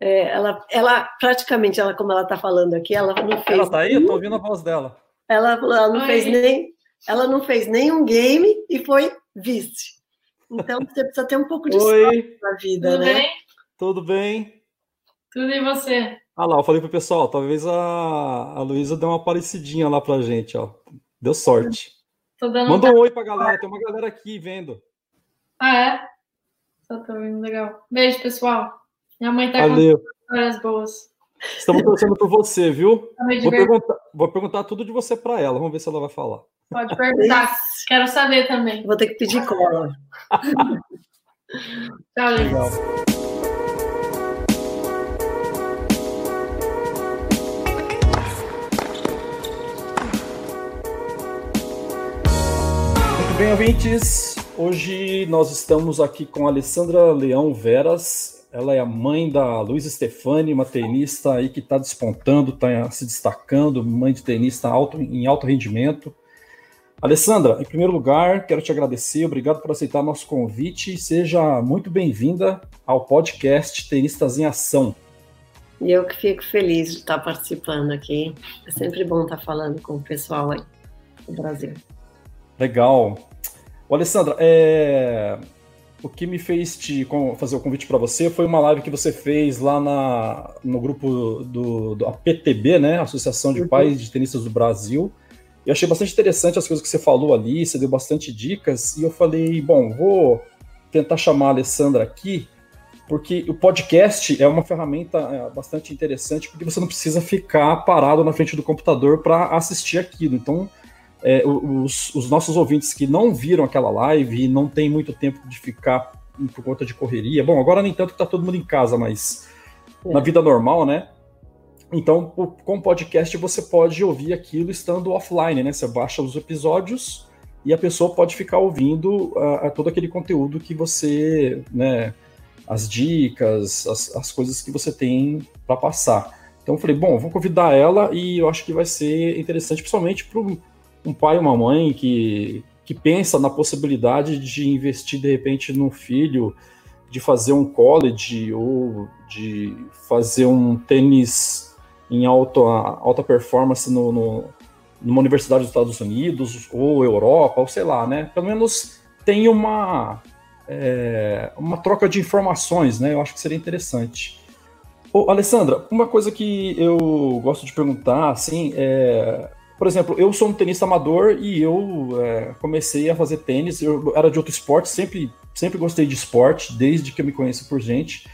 É, ela, ela praticamente, ela, como ela está falando aqui, ela não fez. Ela tá aí? Eu tô ouvindo a voz dela. Ela, ela não Oi. fez nem, ela não fez nenhum game e foi vice. Então você precisa ter um pouco de sorte na vida, Tudo né? Bem? Tudo bem? Tudo e você? Ah lá, eu falei pro pessoal, talvez a, a Luísa dê uma parecidinha lá pra gente, ó. Deu sorte. Manda um oi pra galera, tem uma galera aqui vendo. Ah, é? Só tô vendo, legal. Beijo, pessoal. Minha mãe tá Valeu. com histórias boas. Estamos torcendo por você, viu? Vou perguntar, vou perguntar, tudo de você para ela. Vamos ver se ela vai falar. Pode perguntar. Quero saber também. Vou ter que pedir cola. Tchau, Legal. Muito bem, ouvintes. Hoje nós estamos aqui com a Alessandra Leão Veras, ela é a mãe da Luísa Stefani, uma tenista aí que está despontando, está se destacando, mãe de tenista alto, em alto rendimento. Alessandra, em primeiro lugar, quero te agradecer, obrigado por aceitar nosso convite e seja muito bem-vinda ao podcast Tenistas em Ação. E eu que fico feliz de estar participando aqui. É sempre bom estar falando com o pessoal aí do Brasil. Legal. Ô, Alessandra, é o que me fez te fazer o convite para você foi uma live que você fez lá na, no grupo do, do APTB, né? Associação de uhum. Pais de Tenistas do Brasil. E achei bastante interessante as coisas que você falou ali, você deu bastante dicas. E eu falei, bom, vou tentar chamar a Alessandra aqui, porque o podcast é uma ferramenta é, bastante interessante, porque você não precisa ficar parado na frente do computador para assistir aquilo. Então, é, os, os, nossos ouvintes que não viram aquela live e não tem muito tempo de ficar por conta de correria. Bom, agora nem tanto que tá todo mundo em casa, mas é. na vida normal, né? Então, com o podcast você pode ouvir aquilo estando offline, né? Você baixa os episódios e a pessoa pode ficar ouvindo uh, todo aquele conteúdo que você, né? As dicas, as, as coisas que você tem para passar. Então eu falei, bom, vou convidar ela e eu acho que vai ser interessante, principalmente para um pai e uma mãe que, que pensa na possibilidade de investir de repente no filho, de fazer um college ou de fazer um tênis em alta, alta performance no, no, numa universidade dos Estados Unidos ou Europa, ou sei lá, né? Pelo menos tem uma, é, uma troca de informações, né? Eu acho que seria interessante. Ô, Alessandra, uma coisa que eu gosto de perguntar, assim, é por exemplo, eu sou um tenista amador e eu é, comecei a fazer tênis. Eu era de outro esporte, sempre, sempre gostei de esporte, desde que eu me conheço por gente.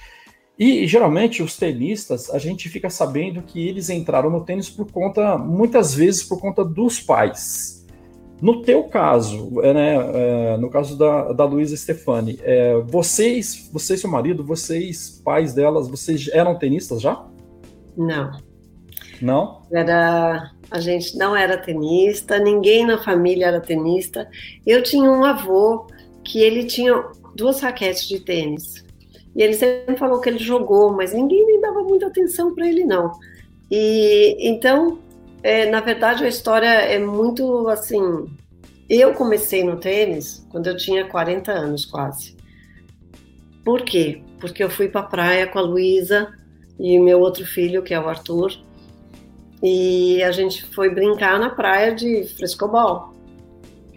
E geralmente os tenistas, a gente fica sabendo que eles entraram no tênis por conta, muitas vezes por conta dos pais. No teu caso, é, né, é, no caso da, da Luísa Stefani, é, vocês, você e seu marido, vocês, pais delas, vocês eram tenistas já? Não. Não? Era a gente não era tenista, ninguém na família era tenista. Eu tinha um avô que ele tinha duas raquetes de tênis. E ele sempre falou que ele jogou, mas ninguém nem dava muita atenção para ele, não. E então, é, na verdade, a história é muito assim. Eu comecei no tênis quando eu tinha 40 anos, quase. Por quê? Porque eu fui para a praia com a Luísa e meu outro filho, que é o Arthur, e a gente foi brincar na praia de frescobol.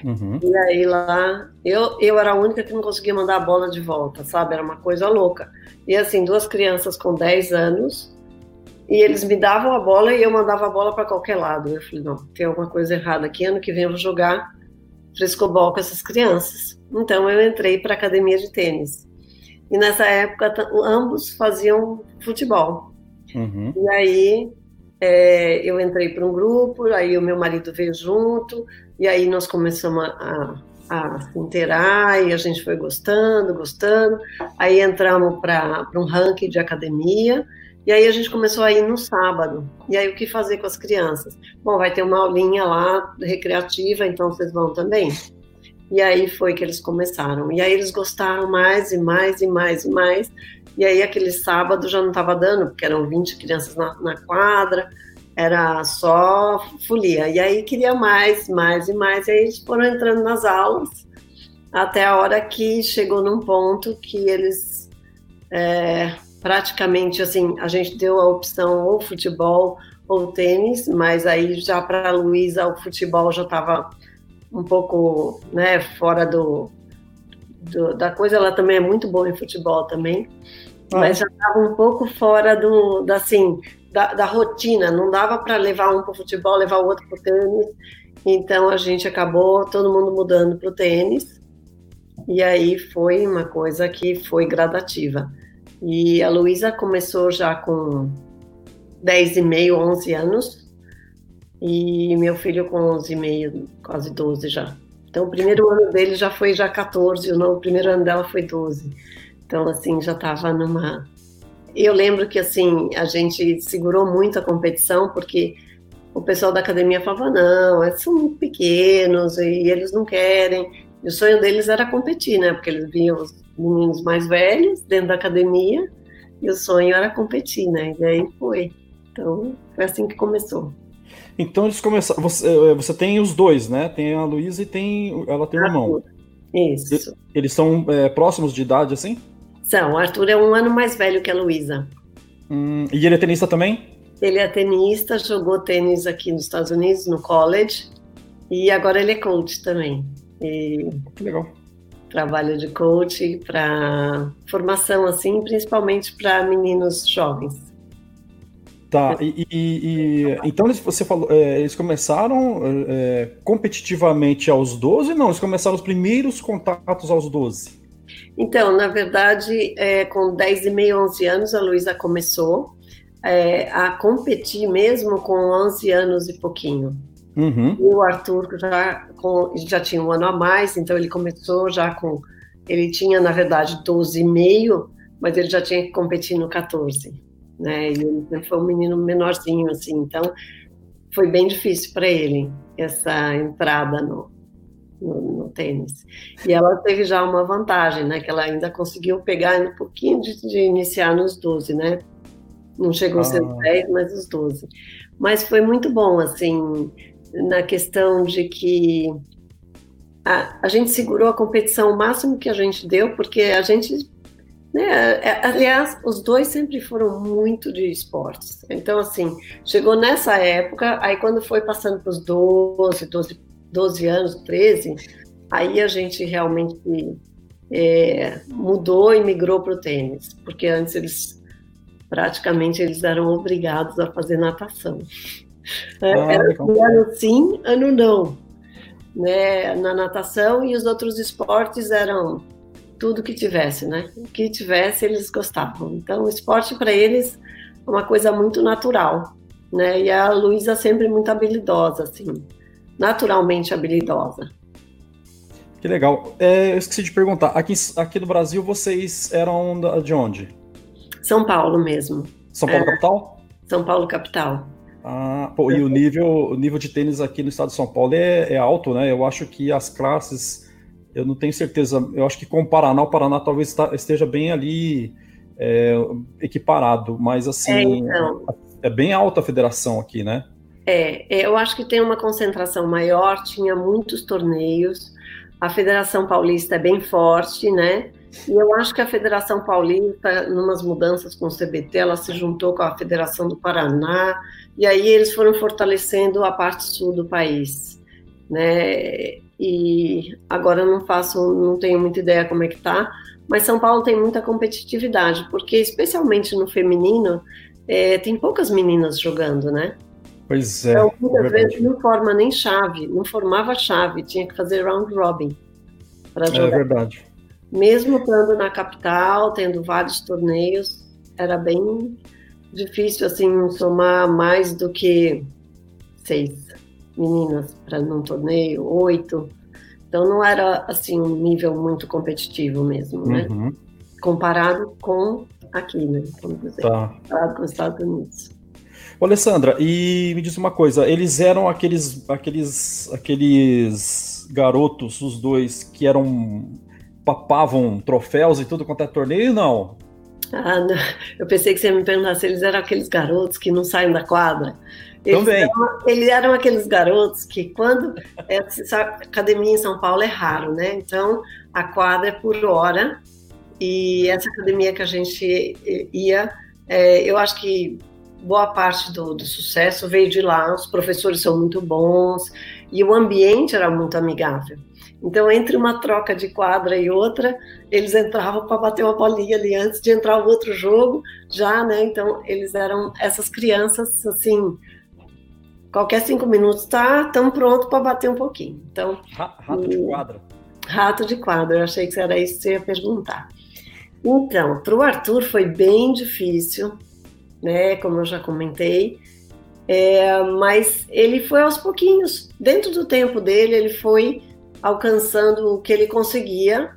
Uhum. E aí lá, eu, eu era a única que não conseguia mandar a bola de volta, sabe? Era uma coisa louca. E assim, duas crianças com 10 anos, e eles me davam a bola e eu mandava a bola para qualquer lado. Eu falei, não, tem alguma coisa errada aqui, ano que vem eu vou jogar frescobol com essas crianças. Então eu entrei para academia de tênis. E nessa época ambos faziam futebol. Uhum. E aí é, eu entrei para um grupo, aí o meu marido veio junto, e aí nós começamos a, a, a se inteirar, e a gente foi gostando, gostando. Aí entramos para um ranking de academia, e aí a gente começou a ir no sábado. E aí o que fazer com as crianças? Bom, vai ter uma aulinha lá recreativa, então vocês vão também. E aí foi que eles começaram. E aí eles gostaram mais e mais e mais e mais. E aí aquele sábado já não estava dando, porque eram 20 crianças na, na, quadra, era só folia. E aí queria mais, mais e mais. E aí eles foram entrando nas aulas, até a hora que chegou num ponto que eles é, praticamente assim, a gente deu a opção ou futebol ou tênis, mas aí já para a Luísa o futebol já estava um pouco, né, fora do, do, da coisa. Ela também é muito boa em futebol também, ah. mas já estava um pouco fora do, da, assim, da, da rotina. Não dava para levar um para o futebol, levar o outro para o tênis. Então a gente acabou todo mundo mudando para o tênis. E aí foi uma coisa que foi gradativa. E a Luísa começou já com 10 e meio, 11 anos, e meu filho com 11 e meio, quase 12 já. Então o primeiro ano dele já foi já 14, o primeiro ano dela foi 12. Então assim, já estava numa eu lembro que assim, a gente segurou muito a competição porque o pessoal da academia falava não, eles são muito pequenos e eles não querem. E o sonho deles era competir, né? Porque eles viam os meninos mais velhos dentro da academia e o sonho era competir, né? E aí foi. Então, foi assim que começou. Então eles começaram. Você, é, você tem os dois, né? Tem a Luísa e tem. Ela tem o irmão. Isso. Eles são é, próximos de idade, assim? São. O Arthur é um ano mais velho que a Luísa. Hum, e ele é tenista também? Ele é tenista, jogou tênis aqui nos Estados Unidos, no college. E agora ele é coach também. E que legal. Trabalho de coach para formação, assim, principalmente para meninos jovens. Tá, e, e, e, então você falou, é, eles começaram é, competitivamente aos 12? Não, eles começaram os primeiros contatos aos 12. Então, na verdade, é, com 10 e meio, 11 anos, a Luísa começou é, a competir mesmo com 11 anos e pouquinho. Uhum. E o Arthur já, com, já tinha um ano a mais, então ele começou já com. Ele tinha, na verdade, 12 e meio, mas ele já tinha que competir no 14 né? E ele foi um menino menorzinho, assim, então foi bem difícil para ele essa entrada no, no, no, tênis. E ela teve já uma vantagem, né? Que ela ainda conseguiu pegar um pouquinho de, de iniciar nos 12, né? Não chegou ah. a ser 10, mas os 12. Mas foi muito bom, assim, na questão de que a, a gente segurou a competição o máximo que a gente deu, porque a gente né? Aliás, os dois sempre foram muito de esportes. Então, assim, chegou nessa época, aí quando foi passando para os 12, 12, 12 anos, 13, aí a gente realmente é, mudou e migrou para o tênis, porque antes eles praticamente eles eram obrigados a fazer natação. É, ah, Era ano sim, ano não. Né, na natação e os outros esportes eram tudo que tivesse, né? O que tivesse, eles gostavam. Então, o esporte para eles é uma coisa muito natural, né? E a Luísa sempre muito habilidosa, assim, naturalmente habilidosa. Que legal. É, eu esqueci de perguntar, aqui, aqui no Brasil vocês eram de onde? São Paulo mesmo. São Paulo é, capital? São Paulo capital. Ah, pô, e o nível, o nível de tênis aqui no estado de São Paulo é, é alto, né? Eu acho que as classes eu não tenho certeza. Eu acho que com o Paraná, o Paraná talvez esteja bem ali é, equiparado, mas assim é, então, é, bem alta a federação aqui, né? É, eu acho que tem uma concentração maior, tinha muitos torneios. A Federação Paulista é bem forte, né? E eu acho que a Federação Paulista, numas mudanças com o CBT, ela se juntou com a Federação do Paraná, e aí eles foram fortalecendo a parte sul do país, né? e agora eu não faço, não tenho muita ideia como é que tá, mas São Paulo tem muita competitividade, porque especialmente no feminino, é, tem poucas meninas jogando, né? Pois é. Então, muitas é vezes não forma nem chave, não formava chave, tinha que fazer round robin para é jogar. É verdade. Mesmo estando na capital, tendo vários torneios, era bem difícil assim somar mais do que seis meninas para num torneio, oito. Então não era assim um nível muito competitivo mesmo, né? Uhum. Comparado com aqui, né? Vamos dizer, tá. comparado com os Estados Unidos. Ô, Alessandra, e me diz uma coisa, eles eram aqueles aqueles aqueles garotos, os dois, que eram papavam troféus e tudo quanto é torneio, não? Ah, não. Eu pensei que você ia me perguntar se eles eram aqueles garotos que não saem da quadra. Eles Também. Eram, eles eram aqueles garotos que quando é, academia em São Paulo é raro, né? Então a quadra é por hora E essa academia que a gente ia, é, eu acho que boa parte do, do, sucesso veio de lá. Os professores são muito bons e o ambiente era muito amigável. Então, entre uma troca de quadra e outra, eles entravam para bater uma bolinha ali antes de entrar o outro jogo, já, né? Então, eles eram essas crianças, assim, qualquer cinco minutos tá tão pronto para bater um pouquinho. Então, rato de quadra. Rato de quadra, eu achei que era isso que você ia perguntar. Então, para o Arthur foi bem difícil, né? Como eu já comentei, é, mas ele foi aos pouquinhos. Dentro do tempo dele, ele foi alcançando o que ele conseguia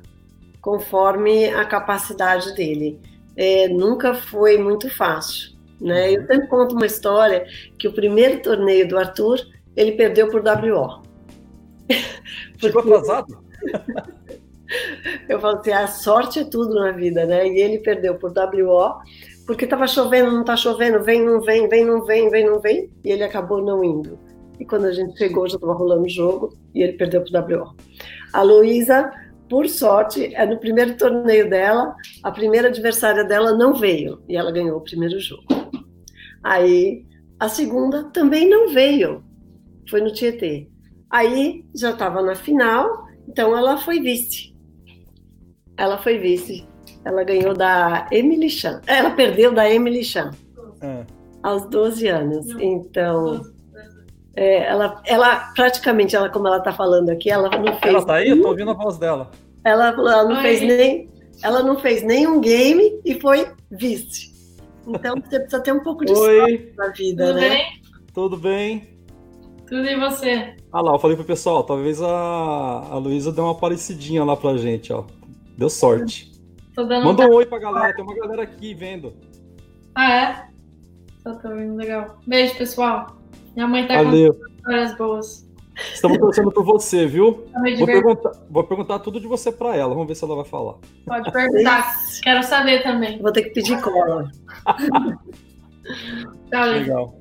conforme a capacidade dele. É, nunca foi muito fácil. Né? Eu sempre conto uma história que o primeiro torneio do Arthur ele perdeu por WO. Ficou atrasado? Eu falo assim, a sorte é tudo na vida, né? E ele perdeu por WO, porque estava chovendo, não está chovendo, vem, não vem, vem, não vem, vem, não vem, e ele acabou não indo. E quando a gente chegou, já estava rolando o jogo e ele perdeu para o WO. A Luísa, por sorte, é no primeiro torneio dela, a primeira adversária dela não veio e ela ganhou o primeiro jogo. Aí a segunda também não veio, foi no Tietê. Aí já estava na final, então ela foi vice. Ela foi vice. Ela ganhou da Emily Chan. Ela perdeu da Emily Chan. É. Aos 12 anos. Então, é, ela, ela praticamente, ela, como ela está falando aqui, ela não fez. Ela está aí? Eu tô ouvindo a voz dela. Ela, ela não Oi. fez nem. Ela não fez nenhum game e foi vice. Então você precisa ter um pouco de Oi. sorte na vida, Tudo né? Bem? Tudo bem? Tudo e você? Ah lá, eu falei pro pessoal, talvez a, a Luísa dê uma parecidinha lá pra gente, ó. Deu sorte. Manda um oi pra galera, tem uma galera aqui vendo. Ah, é? Só tô vendo, legal. Beijo, pessoal. Minha mãe tá Valeu. com histórias boas. Estamos torcendo por você, viu? Vou perguntar, vou perguntar, tudo de você para ela. Vamos ver se ela vai falar. Pode perguntar. Quero saber também. Vou ter que pedir cola. Tchau, Legal.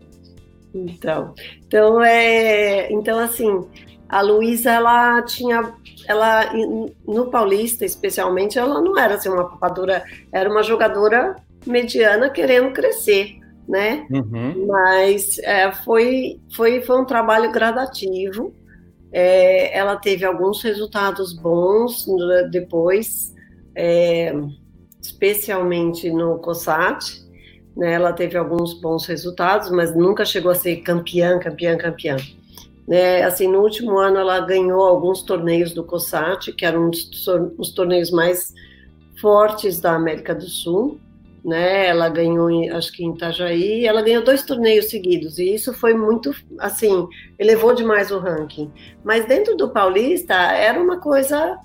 Então, então é, então assim, a Luísa ela tinha, ela no Paulista especialmente, ela não era assim uma papadora, era uma jogadora mediana querendo crescer né? Uhum. Mas é, foi, foi, foi um trabalho gradativo. É, ela teve alguns resultados bons depois, é, especialmente no COSAT. Né? Ela teve alguns bons resultados, mas nunca chegou a ser campeã, campeã, campeã. Né? Assim, no último ano ela ganhou alguns torneios do COSAT, que eram os torneios mais fortes da América do Sul né? Ela ganhou, acho que em Itajaí, ela ganhou dois torneios seguidos e isso foi muito, assim, elevou demais o ranking. Mas dentro do Paulista era uma coisa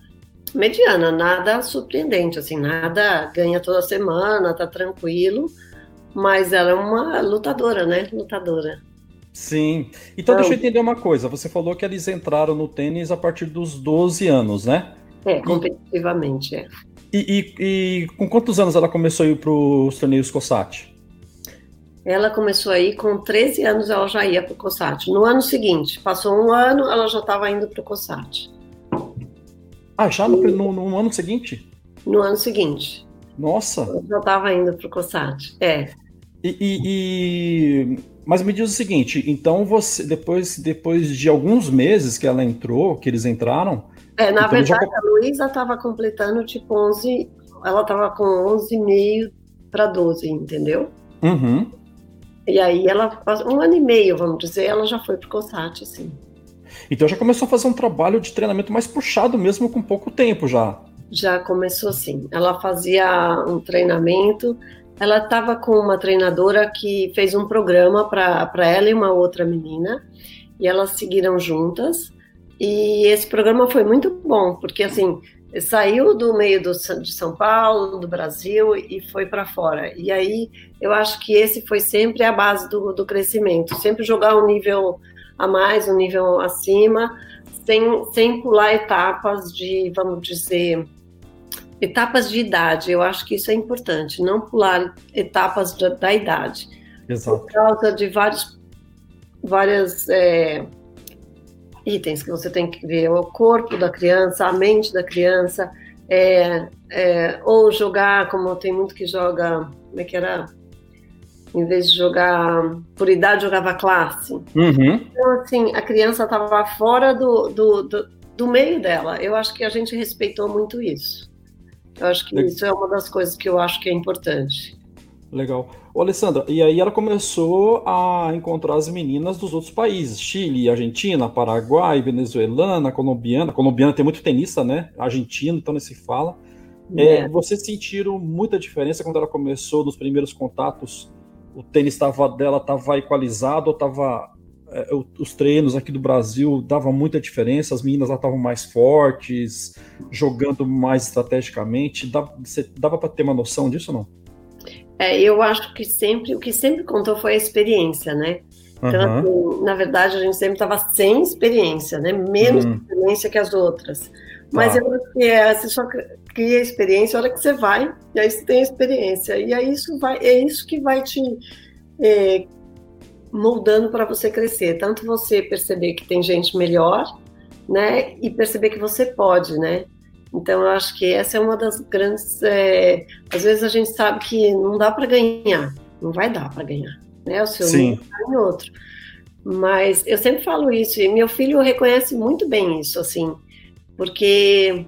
mediana, nada surpreendente, assim, nada ganha toda semana, tá tranquilo, mas ela é uma lutadora, né? Lutadora. Sim. Então, então deixa eu entender uma coisa. Você falou que eles entraram no tênis a partir dos 12 anos, né? É, competitivamente, é. E, e, e, com quantos anos ela começou a ir para os torneios COSAT? Ela começou aí com 13 anos, ela já ia para o COSAT. No ano seguinte, passou um ano, ela já estava indo para o COSAT. Ah, já no, no, no, ano seguinte? No ano seguinte. Nossa! Ela já estava indo para o COSAT, é. E, e, mas me diz o seguinte, então você, depois, depois de alguns meses que ela entrou, que eles entraram, é, na então, verdade, já... a Luísa estava completando tipo 11, ela estava com 11,5 para 12, entendeu? Uhum. E aí ela, um ano e meio, vamos dizer, ela já foi pro COSAT, assim. Então já começou a fazer um trabalho de treinamento mais puxado mesmo com pouco tempo já. Já começou sim. Ela fazia um treinamento, ela estava com uma treinadora que fez um programa para ela e uma outra menina, e elas seguiram juntas. E esse programa foi muito bom, porque assim, saiu do meio do, de São Paulo, do Brasil e foi para fora. E aí eu acho que esse foi sempre a base do, do crescimento, sempre jogar um nível a mais, um nível acima, sem, sem pular etapas de, vamos dizer, etapas de idade. Eu acho que isso é importante, não pular etapas da, da idade. Exato. Por causa de vários, várias. É, itens que você tem que ver: o corpo da criança, a mente da criança, É, é, ou jogar, como tem muito que joga, como é que era? Em vez de jogar por idade, jogava classe. Uhum. Então, assim, a criança estava fora do, do, do, do, meio dela. Eu acho que a gente respeitou muito isso. Eu acho que isso é uma das coisas que eu acho que é importante. Legal. Ô, Alessandra, e aí ela começou a encontrar as meninas dos outros países, Chile, Argentina, Paraguai, venezuelana, colombiana. colombiana tem muito tenista, né? Argentino, então nem se fala. É. É, vocês sentiram muita diferença quando ela começou nos primeiros contatos? O tênis tava, dela estava equalizado ou estava é, os treinos aqui do Brasil dava muita diferença, as meninas lá estavam mais fortes, jogando mais estrategicamente. Dava, dava para ter uma noção disso ou não? É, eu acho que sempre, o que sempre contou foi a experiência, né? Então, uhum. assim, na verdade, a gente sempre estava sem experiência, né? Menos uhum. experiência que as outras. Mas tá. eu acho que é, você só cria experiência a hora que você vai, e aí você tem experiência. E aí isso vai, é isso que vai te é, moldando para você crescer. Tanto você perceber que tem gente melhor, né? E perceber que você pode, né? Então, eu acho que essa é uma das grandes. É, às vezes a gente sabe que não dá para ganhar, não vai dar para ganhar, né? O seu Sim. Tá em outro. Mas eu sempre falo isso, e meu filho reconhece muito bem isso, assim, porque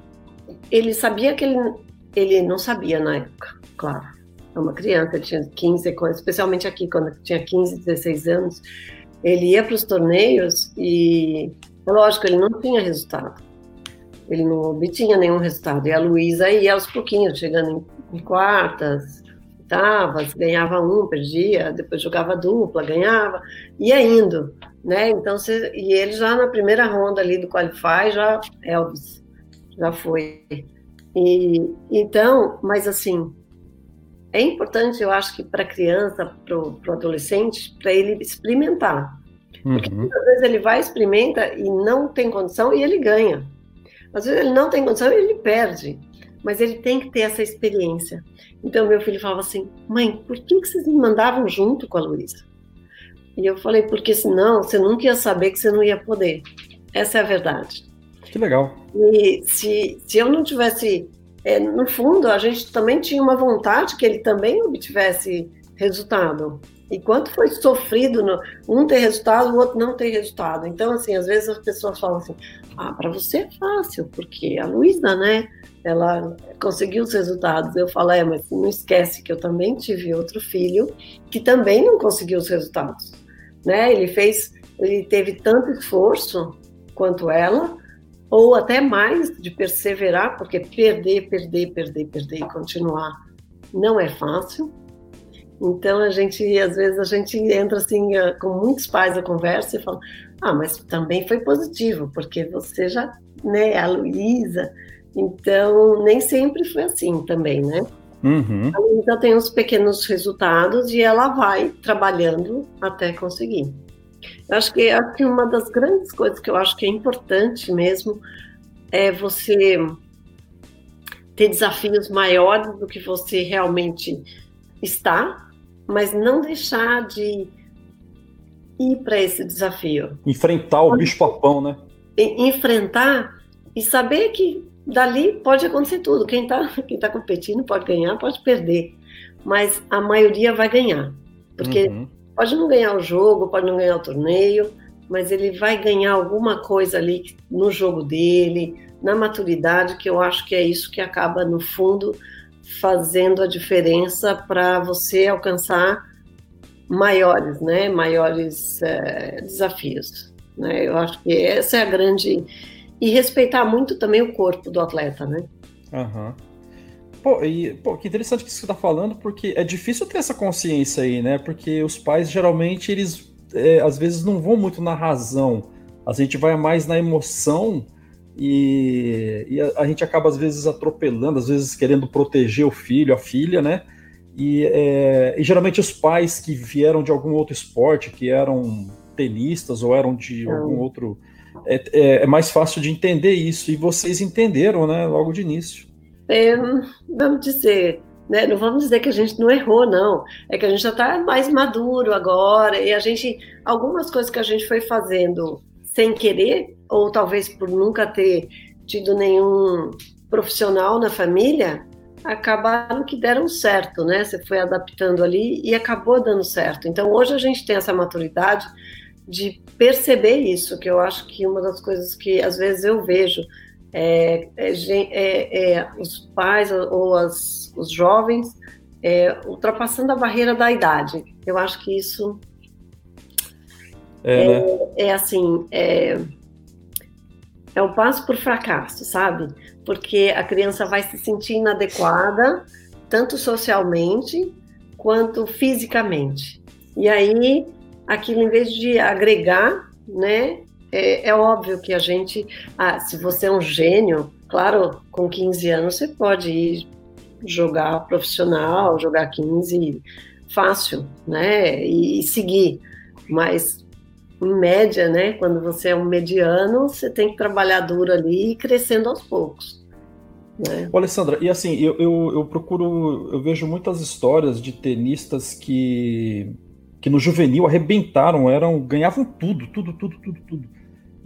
ele sabia que ele, ele não sabia na época, claro. Uma criança, tinha 15, especialmente aqui, quando tinha 15, 16 anos, ele ia para os torneios e, lógico, ele não tinha resultado ele não obtinha nenhum resultado. E a Luísa ia aos pouquinhos, chegando em, em quartas, oitavas, ganhava um, perdia, depois jogava dupla, ganhava, ia indo, né? Então, e ele já na primeira ronda ali do Qualify, já Elvis, já foi. E, então, mas assim, é importante, eu acho que para a criança, para o adolescente, para ele experimentar. Porque uhum. às vezes ele vai, experimenta e não tem condição e ele ganha. Às vezes ele não tem condição e ele perde, mas ele tem que ter essa experiência. Então meu filho falava assim: mãe, por que, que vocês me mandavam junto com a Luísa? E eu falei: porque senão você nunca ia saber que você não ia poder. Essa é a verdade. Que legal. E se, se eu não tivesse. É, no fundo, a gente também tinha uma vontade que ele também obtivesse resultado. E quanto foi sofrido no, um ter resultado, o outro não ter resultado. Então, assim, às vezes as pessoas falam assim: ah, para você é fácil, porque a Luísa, né, ela conseguiu os resultados. Eu falo: é, mas não esquece que eu também tive outro filho que também não conseguiu os resultados. Né? Ele fez, ele teve tanto esforço quanto ela, ou até mais de perseverar, porque perder, perder, perder, perder e continuar não é fácil então a gente, às vezes, a gente entra assim eh, com muitos pais na conversa e fala: ah, mas também foi positivo, porque você já, né, a Luísa. Então, nem sempre foi assim também, né? Uhum. A Luísa tem uns pequenos resultados e ela vai trabalhando até conseguir. Eu acho que, acho que uma das grandes coisas que eu acho que é importante mesmo é você ter desafios maiores do que você realmente está mas não deixar de ir para esse desafio. Enfrentar o bicho-papão, né? Enfrentar e saber que dali pode acontecer tudo. Quem está quem tá competindo pode ganhar, pode perder, mas a maioria vai ganhar. Porque uhum. Pode não ganhar o jogo, pode não ganhar o torneio, mas ele vai ganhar alguma coisa ali no jogo dele, na maturidade, que eu acho que é isso que acaba, no fundo, fazendo a diferença para você alcançar maiores, né, maiores é, desafios. Né? Eu acho que essa é a grande e respeitar muito também o corpo do atleta, né? Uhum. Pô, e, pô, que interessante que você está falando, porque é difícil ter essa consciência aí, né? Porque os pais geralmente eles é, às vezes não vão muito na razão, a gente vai mais na emoção e, e a, a, gente acaba às vezes atropelando, às vezes querendo proteger o filho, a filha, né? E, é, e, geralmente os pais que vieram de algum outro esporte, que eram tenistas ou eram de algum outro. É, é, é, mais fácil de entender isso. E vocês entenderam, né, logo de início. É, vamos dizer, né, não vamos dizer que a gente não errou, não. É que a gente já está mais maduro agora e a gente, algumas coisas que a gente foi fazendo sem querer, ou talvez por nunca ter tido nenhum profissional na família acabaram que deram certo, né? Você foi adaptando ali e acabou dando certo. Então hoje a gente tem essa maturidade de perceber isso, que eu acho que uma das coisas que às vezes eu vejo é, é, é, é os pais ou as, os jovens é, ultrapassando a barreira da idade. Eu acho que isso é, né? é assim é, é um passo por fracasso, sabe? Porque a criança vai se sentir inadequada tanto socialmente quanto fisicamente. E aí aquilo em vez de agregar, né? É, é óbvio que a gente, ah, se você é um gênio, claro, com 15 anos você pode ir jogar profissional, jogar 15 fácil, né? E, e seguir. Mas em média, né? Quando você é um mediano, você tem que trabalhar duro ali e crescendo aos poucos. Né? Ô, Alessandra, e assim, eu, eu, eu procuro, eu vejo muitas histórias de tenistas que que no juvenil arrebentaram, eram ganhavam tudo, tudo, tudo, tudo, tudo.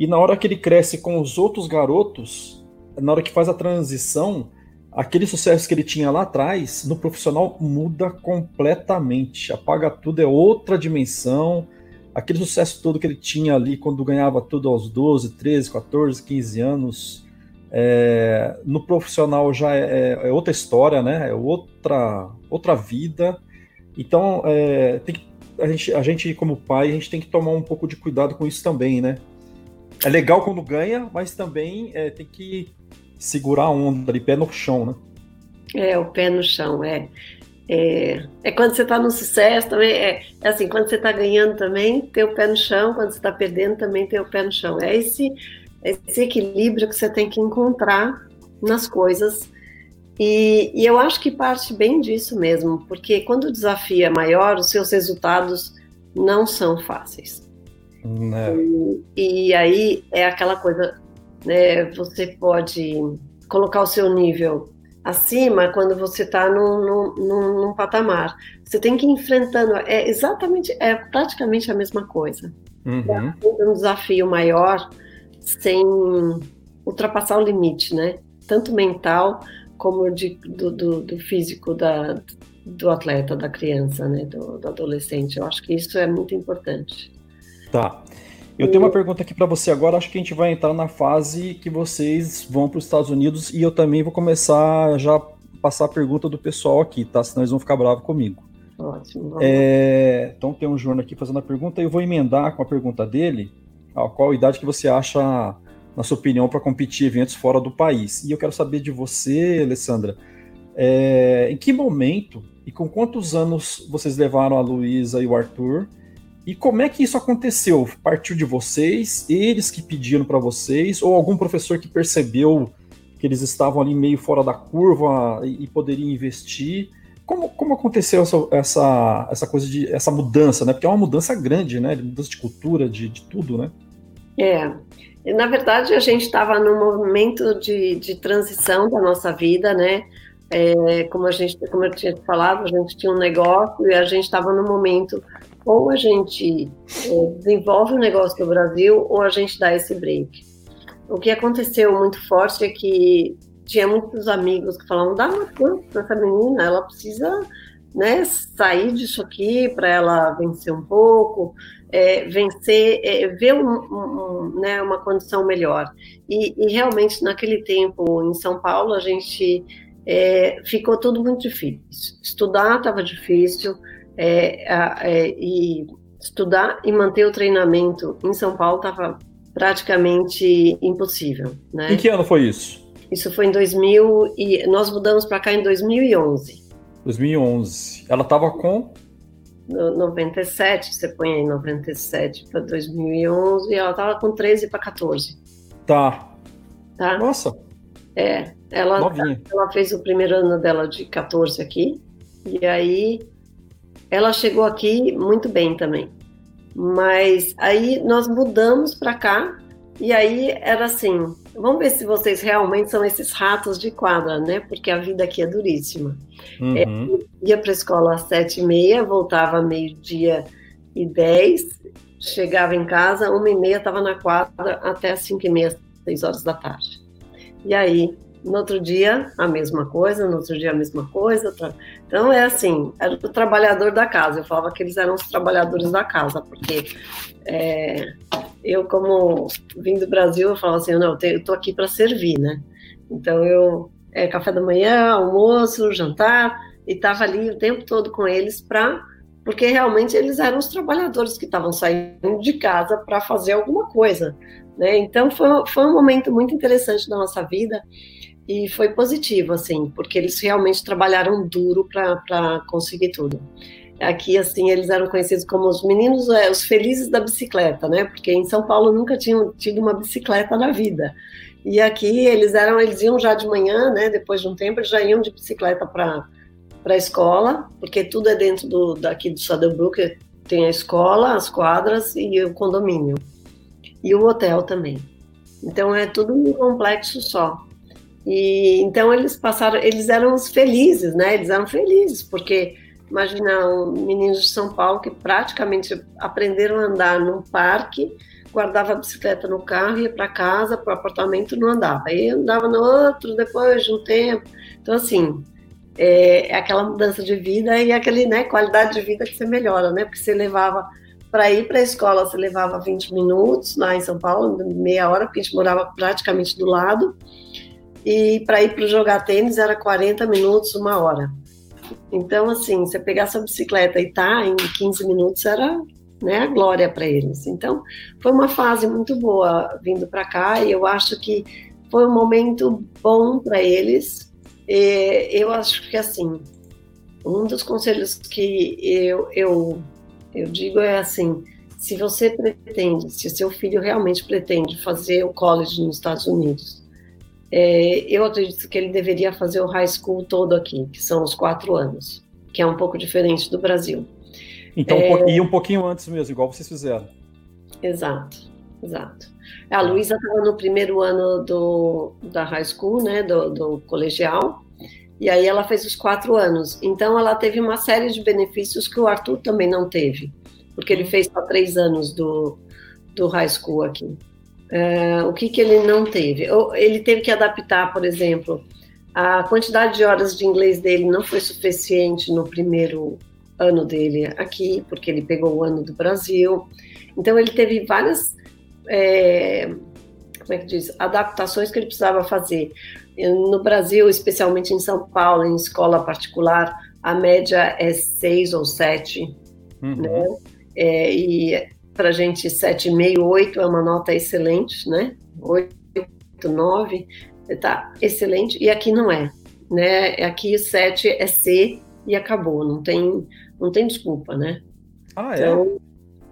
E na hora que ele cresce com os outros garotos, na hora que faz a transição, aquele sucesso que ele tinha lá atrás, no profissional muda completamente. Apaga tudo, é outra dimensão. Aquele sucesso todo que ele tinha ali quando ganhava tudo aos 12, 13, 14, 15 anos, é, no profissional já é, é, outra história, né? É outra, outra vida. Então, é, que a gente, a gente, como pai, a gente tem que tomar um pouco de cuidado com isso também, né? É legal quando ganha, mas também é, tem que segurar a onda de pé no chão, né? É, o pé no chão, é. É, é quando você está no sucesso também, é, é, assim, quando você está ganhando também, ter o pé no chão, quando você está perdendo também ter o pé no chão. É esse, esse equilíbrio que você tem que encontrar nas coisas e, e, eu acho que parte bem disso mesmo, porque quando o desafio é maior, os seus resultados não são fáceis. Né? E, e, aí é aquela coisa, né, você pode colocar o seu nível acima quando você está num, num, num, patamar. Você tem que ir enfrentando, é exatamente, é praticamente a mesma coisa. Uhum. É um desafio maior sem ultrapassar o limite, né? Tanto mental como de, do, do, do, físico da, do atleta, da criança, né, do, do, adolescente. Eu acho que isso é muito importante. Tá. Eu tenho uma pergunta aqui para você agora. Acho que a gente vai entrar na fase que vocês vão para os Estados Unidos e eu também vou começar já passar a pergunta do pessoal aqui, tá? Senão eles vão ficar bravos comigo. Ótimo. É, então tem um Júnior aqui fazendo a pergunta e eu vou emendar com a pergunta dele. A qual idade que você acha na sua opinião, para competir em eventos fora do país. E eu quero saber de você, Alessandra, é, em que momento e com quantos anos vocês levaram a Luísa e o Arthur? E como é que isso aconteceu? Partiu de vocês, eles que pediram para vocês, ou algum professor que percebeu que eles estavam ali meio fora da curva e, e poderiam investir? Como, como aconteceu essa, essa, essa coisa de essa mudança, né? Porque é uma mudança grande, né? Mudança de cultura, de, de tudo, né? É, na verdade, a gente estava num momento de, de transição da nossa vida, né? É, como a gente, como eu tinha falado, a gente tinha um negócio e a gente estava no momento ou a gente é, desenvolve o negócio no Brasil ou a gente dá esse break. O que aconteceu muito forte é que tinha muitos amigos que falavam: dá uma chance para essa menina, ela precisa né, sair disso aqui para ela vencer um pouco é, vencer, é, ver um, um, né, uma condição melhor. E, e, realmente, naquele tempo, em São Paulo, a gente é, ficou tudo muito difícil. Estudar estava difícil, é, é, e estudar e manter o treinamento em São Paulo estava praticamente impossível. Né? Em que ano foi isso? Isso foi em 2000 e nós mudamos para cá em 2011. 2011. Ela estava com 97, você põe aí 97 para 2011, e ela estava com 13 para 14. Tá. Tá? Nossa. É, ela, ela fez o primeiro ano dela de 14 aqui, e aí ela chegou aqui muito bem também. Mas aí nós mudamos para cá, e aí era assim, Vamos ver se vocês realmente são esses ratos de quadra, né? Porque a vida aqui é duríssima. Uhum. É, ia para a escola às sete e meia, voltava meio-dia e dez, chegava em casa, uma e meia estava na quadra até às cinco e meia, seis horas da tarde. E aí no outro dia a mesma coisa, no outro dia a mesma coisa. Então é assim, era o trabalhador da casa. Eu falava que eles eram os trabalhadores da casa, porque é, eu, como vim do Brasil, eu falava assim, não, eu estou aqui para servir, né? Então eu é, café da manhã, almoço, jantar, e estava ali o tempo todo com eles para porque realmente eles eram os trabalhadores que estavam saindo de casa para fazer alguma coisa, né? Então foi, foi um momento muito interessante da nossa vida e foi positivo, assim, porque eles realmente trabalharam duro para conseguir tudo. Aqui, assim, eles eram conhecidos como os meninos, é, os felizes da bicicleta, né? Porque em São Paulo nunca tinham tido uma bicicleta na vida. E aqui eles eram, eles iam já de manhã, né? Depois de um tempo, eles já iam de bicicleta para para a escola, porque tudo é dentro do daqui do Saddlebrook, tem a escola, as quadras e o condomínio e o hotel também. Então é tudo um complexo só. E então eles passaram, eles eram felizes, né? Eles eram felizes porque imagina um, meninos de São Paulo que praticamente aprenderam a andar num parque, guardava a bicicleta no carro, ia para casa, para o apartamento, não andava. Aí andava no outro depois de um tempo. Então assim, é, é aquela mudança de vida e aquele, né, qualidade de vida que você melhora, né? Porque você levava para ir para a escola, você levava 20 minutos lá em São Paulo, meia hora, porque a gente morava praticamente do lado. E para ir para jogar tênis era 40 minutos, uma hora. Então, assim, você pegar sua bicicleta e tá em 15 minutos era né, a glória para eles. Então, foi uma fase muito boa vindo para cá e eu acho que foi um momento bom para eles, eu acho que assim, um dos conselhos que eu, eu, eu digo é assim, se você pretende, se seu filho realmente pretende fazer o college nos Estados Unidos, é, eu acredito que ele deveria fazer o high school todo aqui, que são os quatro anos, que é um pouco diferente do Brasil. Então, é, e um pouquinho antes mesmo, igual vocês fizeram. Exato, exato. A Luísa estava no primeiro ano do, da high school, né, do, do colegial, e aí ela fez os quatro anos. Então ela teve uma série de benefícios que o Arthur também não teve, porque ele uhum. fez só três anos do, do high school aqui. Uh, o que, que ele não teve? Ele teve que adaptar, por exemplo, a quantidade de horas de inglês dele não foi suficiente no primeiro ano dele aqui, porque ele pegou o ano do Brasil. Então ele teve várias é, como é que diz, adaptações que ele precisava fazer. No Brasil, especialmente em São Paulo, em escola particular, a média é seis ou sete, uhum. né? É, e para a gente, 7,5, 8 é uma nota excelente, né? 8, 9, tá excelente. E aqui não é, né? Aqui 7 é C e acabou, não tem, não tem desculpa, né? Ah, é? Então,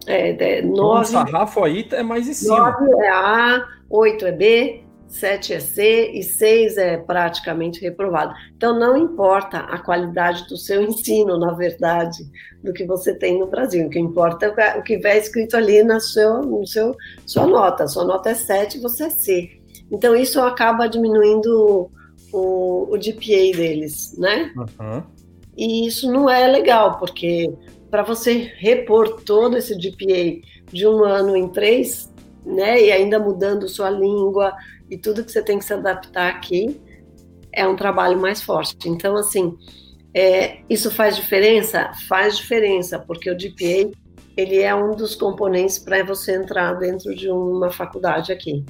é, é, 9, então, o sarrafo aí é mais em cima. 9 é A, 8 é B, 7 é C e 6 é praticamente reprovado. Então, não importa a qualidade do seu ensino, na verdade, do que você tem no Brasil. O que importa é o que vem escrito ali na seu, no seu, sua nota. Sua nota é 7, você é C. Então, isso acaba diminuindo o, o GPA deles, né? Uhum. E isso não é legal, porque para você repor todo esse GPA de um ano em três, né, e ainda mudando sua língua e tudo que você tem que se adaptar aqui, é um trabalho mais forte. Então, assim, é, isso faz diferença? Faz diferença, porque o GPA ele é um dos componentes para você entrar dentro de uma faculdade aqui.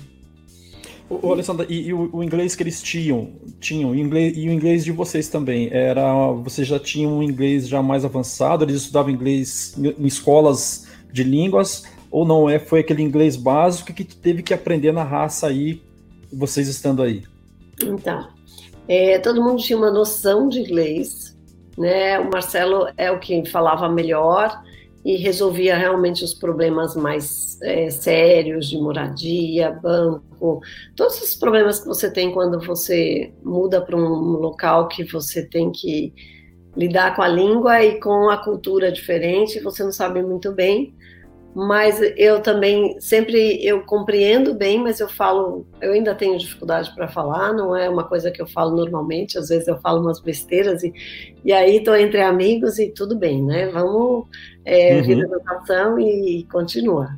O, Alessandra, e, e o, o, inglês que eles tinham, tinham e, inglês, e o inglês de vocês também, era, vocês já tinham um inglês já mais avançado? Eles estudavam inglês em escolas de línguas ou não é? Foi aquele inglês básico que teve que aprender na raça aí, vocês estando aí? Então, é, todo mundo tinha uma noção de inglês, né? O Marcelo é o que falava melhor e resolvia realmente os problemas mais é, sérios de moradia, banco, todos os problemas que você tem quando você muda para um local que você tem que lidar com a língua e com a cultura diferente, você não sabe muito bem mas eu também sempre eu compreendo bem, mas eu falo, eu ainda tenho dificuldade para falar, não é uma coisa que eu falo normalmente, às vezes eu falo umas besteiras e, e aí estou entre amigos e tudo bem, né? Vamos é, uhum. vir a e continua.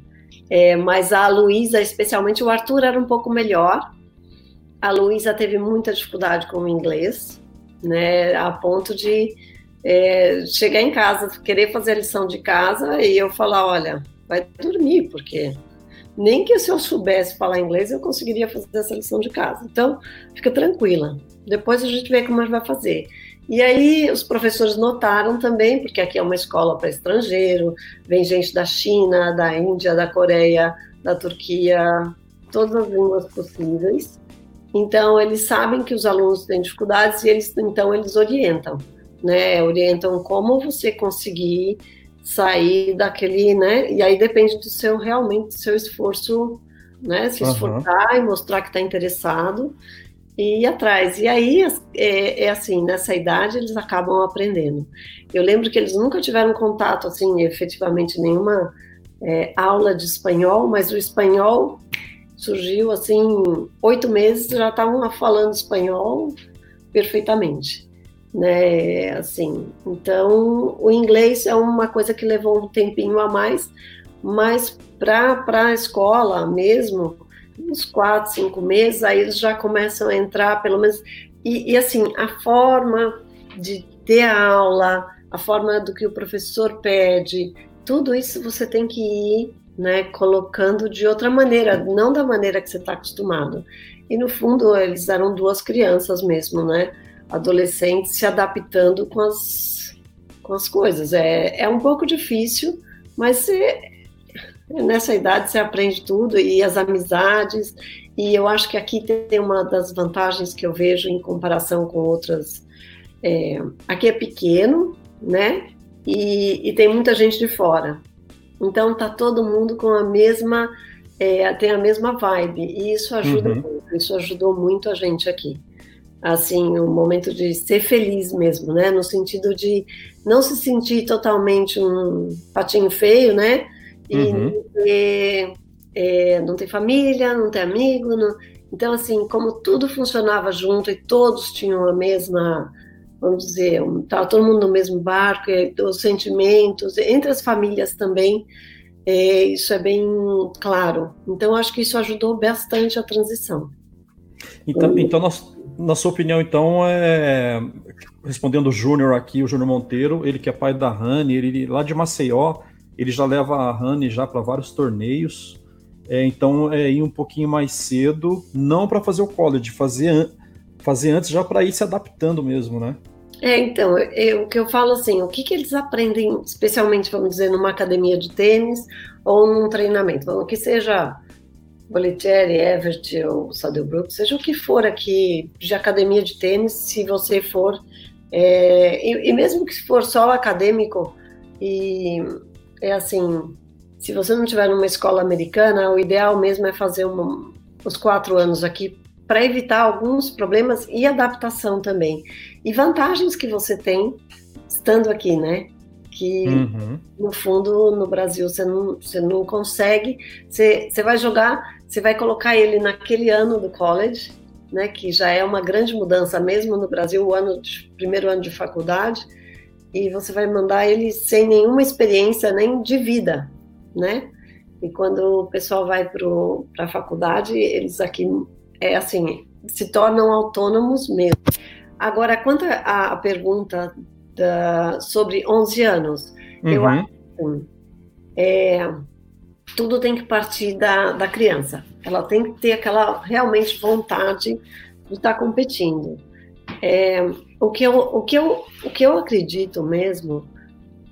É, mas a Luísa, especialmente o Arthur, era um pouco melhor, a Luísa teve muita dificuldade com o inglês, né, a ponto de é, chegar em casa, querer fazer a lição de casa e eu falar, olha, vai dormir, porque nem que se eu soubesse falar inglês eu conseguiria fazer essa lição de casa. Então, fica tranquila. Depois a gente vê como a gente vai fazer. E aí os professores notaram também, porque aqui é uma escola para estrangeiro, vem gente da China, da Índia, da Coreia, da Turquia, todas as línguas possíveis. Então eles sabem que os alunos têm dificuldades e eles então eles orientam, né? Orientam como você conseguir sair daquele, né? E aí depende do seu realmente do seu esforço, né? Se esforçar uhum. e mostrar que está interessado e ir atrás. E aí é, é, assim, nessa idade eles acabam aprendendo. Eu lembro que eles nunca tiveram contato, assim, efetivamente nenhuma é, aula de espanhol, mas o espanhol surgiu assim, oito meses já estavam falando espanhol perfeitamente, né? Assim, então o inglês é uma coisa que levou um tempinho a mais, mas para a escola mesmo uns quatro, cinco meses, aí eles já começam a entrar, pelo menos. E, e, assim, a forma de ter a aula, a forma do que o professor pede, tudo isso você tem que ir né, colocando de outra maneira, não da maneira que você está acostumado. E no fundo, eles eram duas crianças mesmo, né? Adolescentes se adaptando com as, com as coisas. É, é um pouco difícil, mas é, Nessa idade você aprende tudo e as amizades. E eu acho que aqui tem uma das vantagens que eu vejo em comparação com outras. É, aqui é pequeno, né? E, e, tem muita gente de fora. Então tá todo mundo com a mesma é, tem a mesma vibe e isso ajuda uhum. muito. Isso ajudou muito a gente aqui. Assim, um momento de ser feliz mesmo, né? No sentido de não se sentir totalmente um patinho feio, né? e uhum. é, é, não tem família, não tem amigo. Não... Então, assim, como tudo funcionava junto e todos tinham a mesma, vamos dizer, estava todo mundo no mesmo barco, os sentimentos, entre as famílias também, é, isso é bem claro. Então, acho que isso ajudou bastante a transição. Então, então na, na sua opinião, então, é, respondendo o Júnior aqui, o Júnior Monteiro, ele que é pai da Rani, ele lá de Maceió, ele já leva a Rani já para vários torneios. É, então é ir um pouquinho mais cedo, não para fazer o college, fazer, fazer antes já para ir se adaptando mesmo, né? É, então, o que eu falo assim, o que, que eles aprendem, especialmente, vamos dizer, numa academia de tênis ou num treinamento, o que seja Boletieri, Everett ou Saddlebrook, seja o que for aqui de academia de tênis, se você for, é, e, e, mesmo que for só acadêmico e é assim, se você não tiver numa escola americana, o ideal mesmo é fazer uma, os quatro anos aqui para evitar alguns problemas e adaptação também. E vantagens que você tem estando aqui, né? Que uhum. no fundo no Brasil você não, você não consegue. Você, você vai jogar, você vai colocar ele naquele ano do college, né? Que já é uma grande mudança mesmo no Brasil, o ano de, primeiro ano de faculdade e você vai mandar ele sem nenhuma experiência nem de vida, né? E quando o pessoal vai para a faculdade, eles aqui, é assim, se tornam autônomos mesmo. Agora, quanto à pergunta sobre 11 anos, uhum. eu acho assim, é, tudo tem que partir da, da criança. Ela tem que ter aquela realmente vontade de estar competindo. É, o, que eu, o, que eu, o que eu acredito mesmo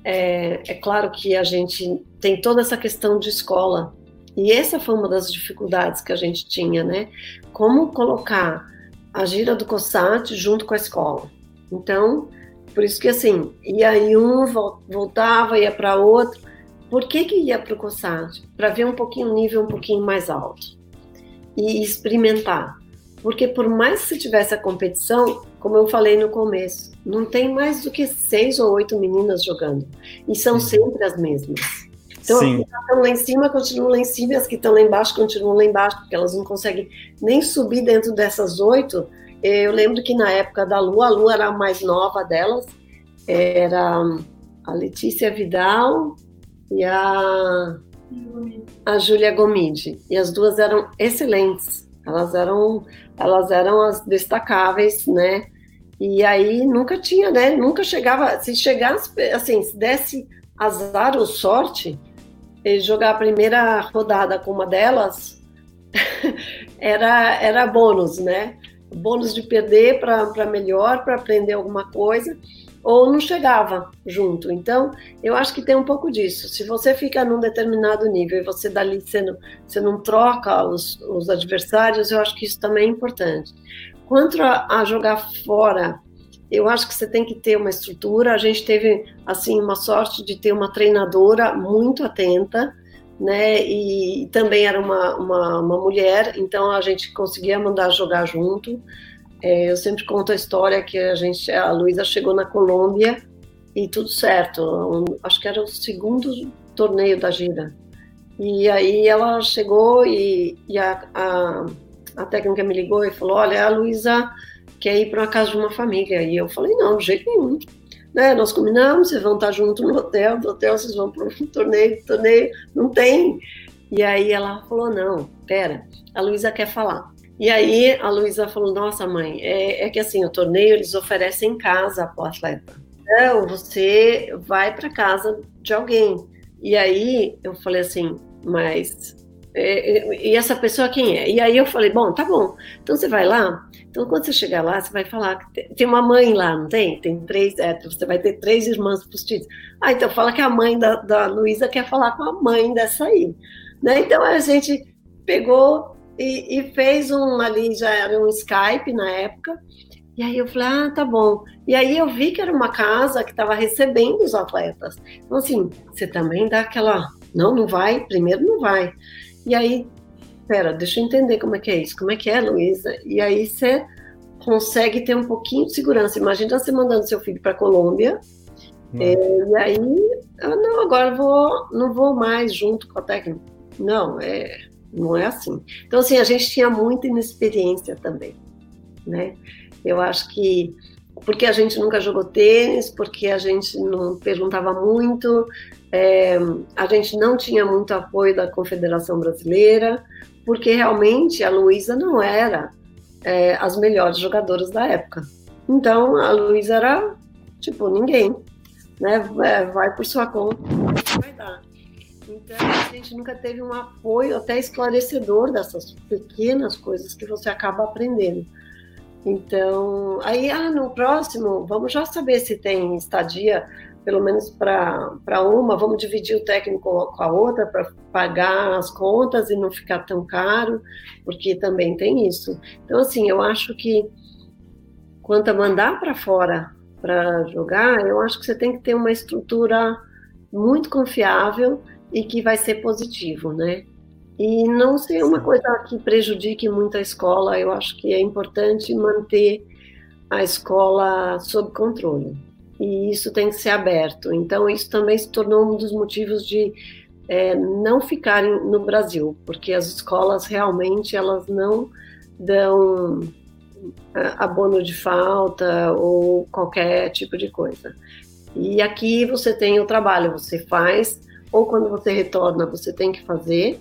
é, é claro que a gente tem toda essa questão de escola, e essa foi uma das dificuldades que a gente tinha, né? Como colocar a gira do COSAT junto com a escola. Então, por isso que assim, ia aí um, voltava, ia para outro. Por que, que ia para o COSAT? Para ver um pouquinho, um nível um pouquinho mais alto. E experimentar. Porque por mais que se tivesse a competição, como eu falei no começo, não tem mais do que seis ou oito meninas jogando. E são sempre as mesmas. Então, Sim. as que estão lá em cima continuam lá em cima, e as que estão lá embaixo continuam lá embaixo, porque elas não conseguem nem subir dentro dessas oito. Eu lembro que na época da Lu, a Lu era a mais nova delas, era a Letícia Vidal e a, a Júlia Gomide. E as duas eram excelentes Elas eram, elas eram as destacáveis, né? E aí nunca tinha, né? Nunca chegava, se chegasse, assim, se desse azar ou sorte, ele jogar a primeira rodada com uma delas, era, era bônus, né? Bônus de perder para melhor, para aprender alguma coisa, ou não chegava junto. Então, eu acho que tem um pouco disso. Se você fica num determinado nível e você dali você não, você não troca os, os adversários, eu acho que isso também é importante. Quanto a, a jogar fora, eu acho que você tem que ter uma estrutura. A gente teve assim uma sorte de ter uma treinadora muito atenta, né? E também era uma, uma, uma mulher, então a gente conseguia mandar jogar junto. É, eu sempre conto a história que a gente, a Luísa chegou na Colômbia e tudo certo. Um, acho que era o segundo torneio da gira. E aí ela chegou e, e a, a a técnica me ligou e falou: Olha, a Luísa quer ir para a casa de uma família. E eu falei: Não, de jeito nenhum. Né, nós combinamos, vocês vão estar junto no hotel, do hotel vocês vão para o torneio, torneio, não tem. E aí ela falou: Não, pera, a Luísa quer falar. E aí a Luísa falou: Nossa, mãe, é, é que assim, o torneio eles oferecem casa para o atleta. Então você vai para casa de alguém. E aí eu falei assim: Mas e essa pessoa quem é? E aí eu falei, bom, tá bom. Então você vai lá. Então quando você chegar lá, você vai falar que tem uma mãe lá, não tem? Tem três, é, você vai ter três irmãs postiças. Ah, então fala que a mãe da, da Luísa quer falar com a mãe dessa aí. Né? Então a gente pegou e, e, fez um ali, já era um Skype na época. E aí eu falei, ah, tá bom. E aí eu vi que era uma casa que estava recebendo os atletas. Então assim, você também dá aquela, não, não vai, primeiro não vai. E aí, pera, deixa eu entender como é que é isso, como é que é, Luísa? E aí você consegue ter um pouquinho de segurança. Imagina você mandando seu filho para a Colômbia, é, e aí, ah, não, agora vou, não vou mais junto com a técnica. Não, é, não é assim. Então, assim, a gente tinha muita inexperiência também, né? Eu acho que porque a gente nunca jogou tênis, porque a gente não perguntava muito, é, a gente não tinha muito apoio da Confederação Brasileira, porque realmente a Luísa não era é, as melhores jogadoras da época. Então a Luísa era tipo ninguém, né? É, vai por sua conta, vai dar. Então a gente nunca teve um apoio até esclarecedor dessas pequenas coisas que você acaba aprendendo. Então, aí, ah, no próximo, vamos já saber se tem estadia pelo menos para uma, vamos dividir o técnico com a outra para pagar as contas e não ficar tão caro, porque também tem isso. Então, assim, eu acho que quanto a mandar para fora para jogar, eu acho que você tem que ter uma estrutura muito confiável e que vai ser positivo, né? E não ser uma coisa que prejudique muito a escola, eu acho que é importante manter a escola sob controle e isso tem que ser aberto. Então, isso também se tornou um dos motivos de é, não ficarem no Brasil, porque as escolas realmente elas não dão é, abono de falta ou qualquer tipo de coisa. E aqui você tem o trabalho, você faz, ou quando você retorna, você tem que fazer,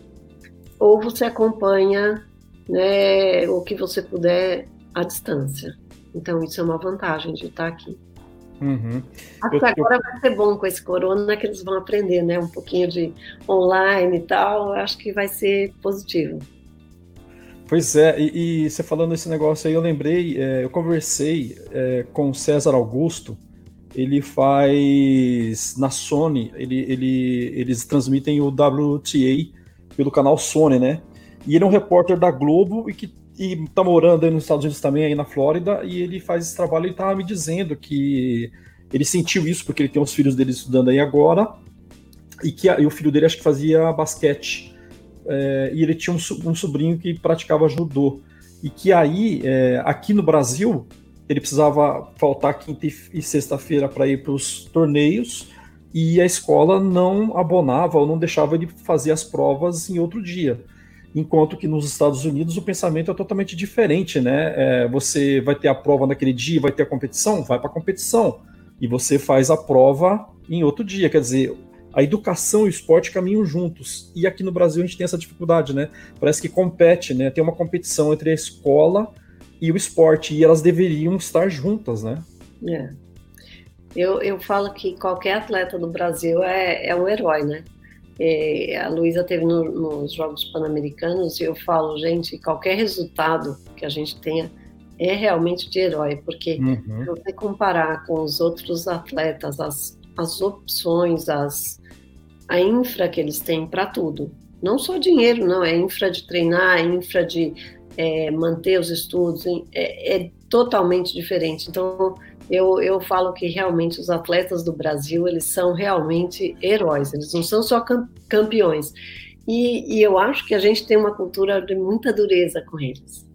ou você acompanha né, o que você puder à distância. Então, isso é uma vantagem de estar aqui. Uhum. Acho que agora vai ser bom com esse corona que eles vão aprender, né? Um pouquinho de online e tal. Acho que vai ser positivo. Pois é, e, e você falando esse negócio aí, eu lembrei, é, eu conversei é, com o César Augusto, ele faz na Sony, ele, ele, eles transmitem o WTA pelo canal Sony, né? E ele é um repórter da Globo e que e tá morando aí nos Estados Unidos também, aí na Flórida, e ele faz esse trabalho e tava me dizendo que ele sentiu isso porque ele tem os filhos dele estudando aí agora, e que a, e o filho dele acho que fazia basquete. É, e ele tinha um, um, sobrinho que praticava judô. E que aí, é, aqui no Brasil, ele precisava faltar quinta e sexta-feira para ir para os torneios, e a escola não abonava ou não deixava ele fazer as provas em outro dia enquanto que nos Estados Unidos o pensamento é totalmente diferente, né? É, você vai ter a prova naquele dia, vai ter a competição, vai para a competição e você faz a prova em outro dia. Quer dizer, a educação e o esporte caminham juntos. E aqui no Brasil a gente tem essa dificuldade, né? Parece que compete, né? Tem uma competição entre a escola e o esporte, e elas deveriam estar juntas, né? É. Eu, eu falo que qualquer atleta do Brasil é, é um herói, né? É, a Luísa teve no, nos Jogos Pan-Americanos e eu falo, gente, qualquer resultado que a gente tenha é realmente de herói, porque uhum. se você comparar com os outros atletas, as, as opções, as, a infra que eles têm para tudo, não só dinheiro, não, é infra de treinar, é infra de é, manter os estudos, é, é totalmente diferente. Então, eu, eu falo que realmente os atletas do Brasil, eles são realmente heróis, eles não são só campeões. E, e eu acho que a gente tem uma cultura de muita dureza com eles.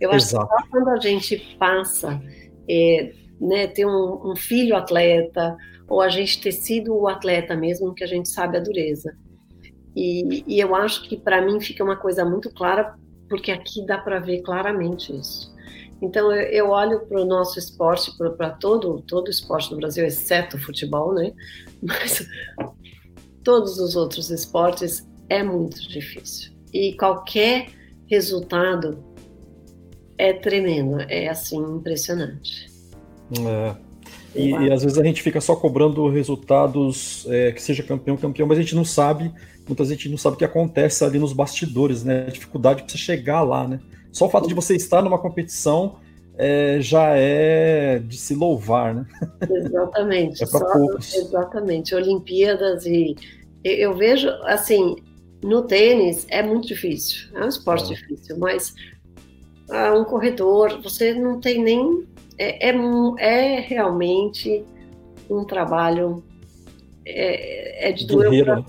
Eu acho Exato. que só quando a gente passa, é, né, ter um, um, filho atleta, ou a gente ter sido o atleta mesmo, que a gente sabe a dureza. E, e eu acho que para mim fica uma coisa muito clara, porque aqui dá para ver claramente isso. Então eu, olho para o nosso esporte, para todo todo o esporte no Brasil, exceto o futebol, né? Mas todos os outros esportes é muito difícil. E qualquer resultado é tremendo, é assim impressionante. É. E, e, às vezes a gente fica só cobrando resultados é, que seja campeão, campeão, mas a gente não sabe, muitas vezes a gente não sabe o que acontece ali nos bastidores, né? A dificuldade para você chegar lá, né? Só o fato de você estar numa competição é, já é de se louvar, né? Exatamente. é para poucos. Exatamente. Olimpíadas e eu vejo assim no tênis é muito difícil, é um esporte é. difícil, mas ah, um corredor você não tem nem é, é, é realmente um trabalho é, é de doer né?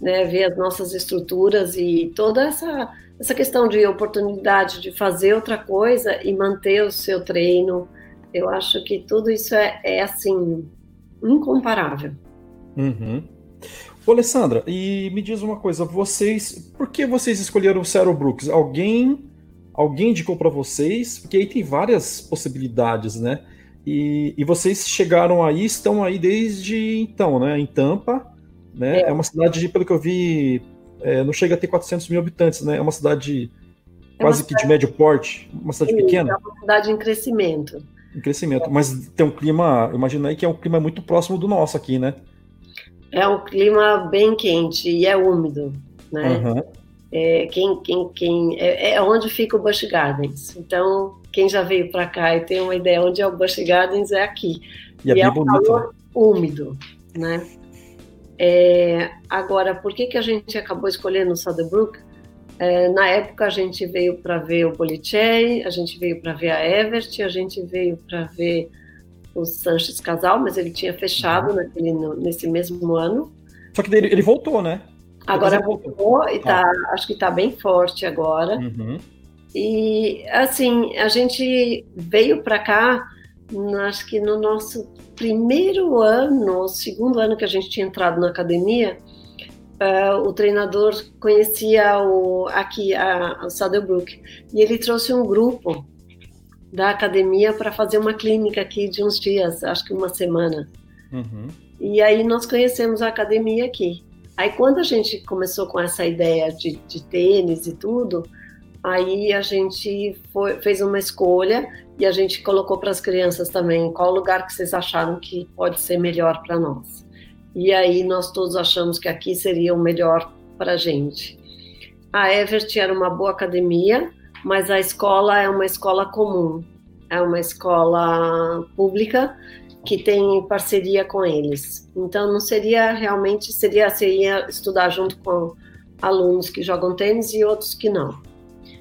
né? Ver as nossas estruturas e toda essa essa questão de oportunidade de fazer outra coisa e manter o seu treino, eu acho que tudo isso é, é assim, incomparável. Uhum. Ô, Alessandra, e me diz uma coisa, vocês, por que vocês escolheram o Cero Brooks? Alguém, alguém indicou para vocês? Porque aí tem várias possibilidades, né? E, e, vocês chegaram aí, estão aí desde então, né? Em Tampa, né? É, é uma cidade, pelo que eu vi, é, não chega a ter 400 mil habitantes, né? É uma cidade é quase uma cidade... que de médio porte, uma cidade Sim, pequena. É uma cidade em crescimento. Em crescimento, é. mas tem um clima, imagina aí que é um clima muito próximo do nosso aqui, né? É um clima bem quente e é úmido, né? Uhum. É, quem, quem, quem, é, é, onde fica o Busch Gardens. Então, quem já veio para cá e tem uma ideia onde é o Busch Gardens é aqui. E, é e é, é um bonito, calor né? úmido, né? É, agora, por que, que a gente acabou escolhendo o Soderbrook? É, na época a gente veio para ver o Bolicelli, a gente veio para ver a Evert, a gente veio para ver o Sanches Casal, mas ele tinha fechado uhum. naquele, nesse mesmo ano. Só que ele, ele voltou, né? Agora voltou, voltou e tá, ah. acho que está bem forte agora. Uhum. E assim, a gente veio para cá, acho que no nosso primeiro ano, segundo ano que a gente tinha entrado na academia, uh, o treinador conhecia o, aqui a, a Saddlebrook e ele trouxe um grupo da academia para fazer uma clínica aqui de uns dias, acho que uma semana. Uhum. E aí nós conhecemos a academia aqui. Aí quando a gente começou com essa ideia de, de tênis e tudo, aí a gente foi, fez uma escolha e a gente colocou para as crianças também qual lugar que vocês acharam que pode ser melhor para nós. E aí nós todos achamos que aqui seria o melhor para a gente. A Evert era uma boa academia, mas a escola é uma escola comum, é uma escola pública que tem parceria com eles. Então não seria realmente seria seria estudar junto com alunos que jogam tênis e outros que não.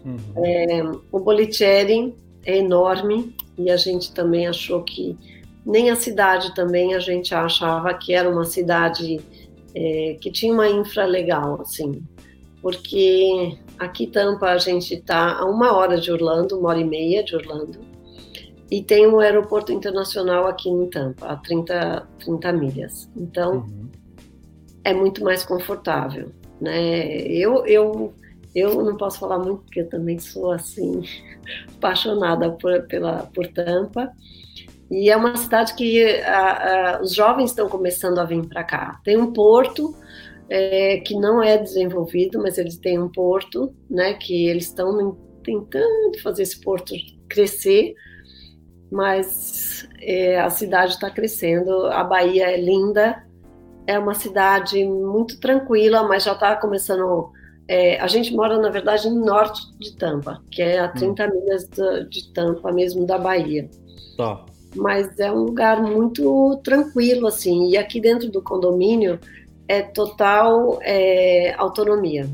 Uhum. É, o Bolicheri é enorme e a gente também achou que nem a cidade também a gente achava que era uma cidade é, que tinha uma infra legal, assim, porque aqui Tampa a gente está a uma hora de Orlando, uma hora e meia de Orlando, e tem um aeroporto internacional aqui em Tampa, a 30, 30 milhas. Então, uhum. é muito mais confortável, né? Eu, eu eu não posso falar muito porque eu também sou assim apaixonada por, pela por Tampa, E é uma cidade que a, a, os jovens estão começando a vir para cá. Tem um porto é, que não é desenvolvido, mas eles têm um porto, né? Que eles estão tentando fazer esse porto crescer, mas é, a cidade está crescendo. A Bahia é linda, é uma cidade muito tranquila, mas já está começando. É, a gente mora, na verdade, no norte de Tampa, que é a 30 hum. milhas de, de Tampa mesmo da Bahia. Tá. Mas é um lugar muito tranquilo, assim. E aqui dentro do condomínio é total é, autonomia.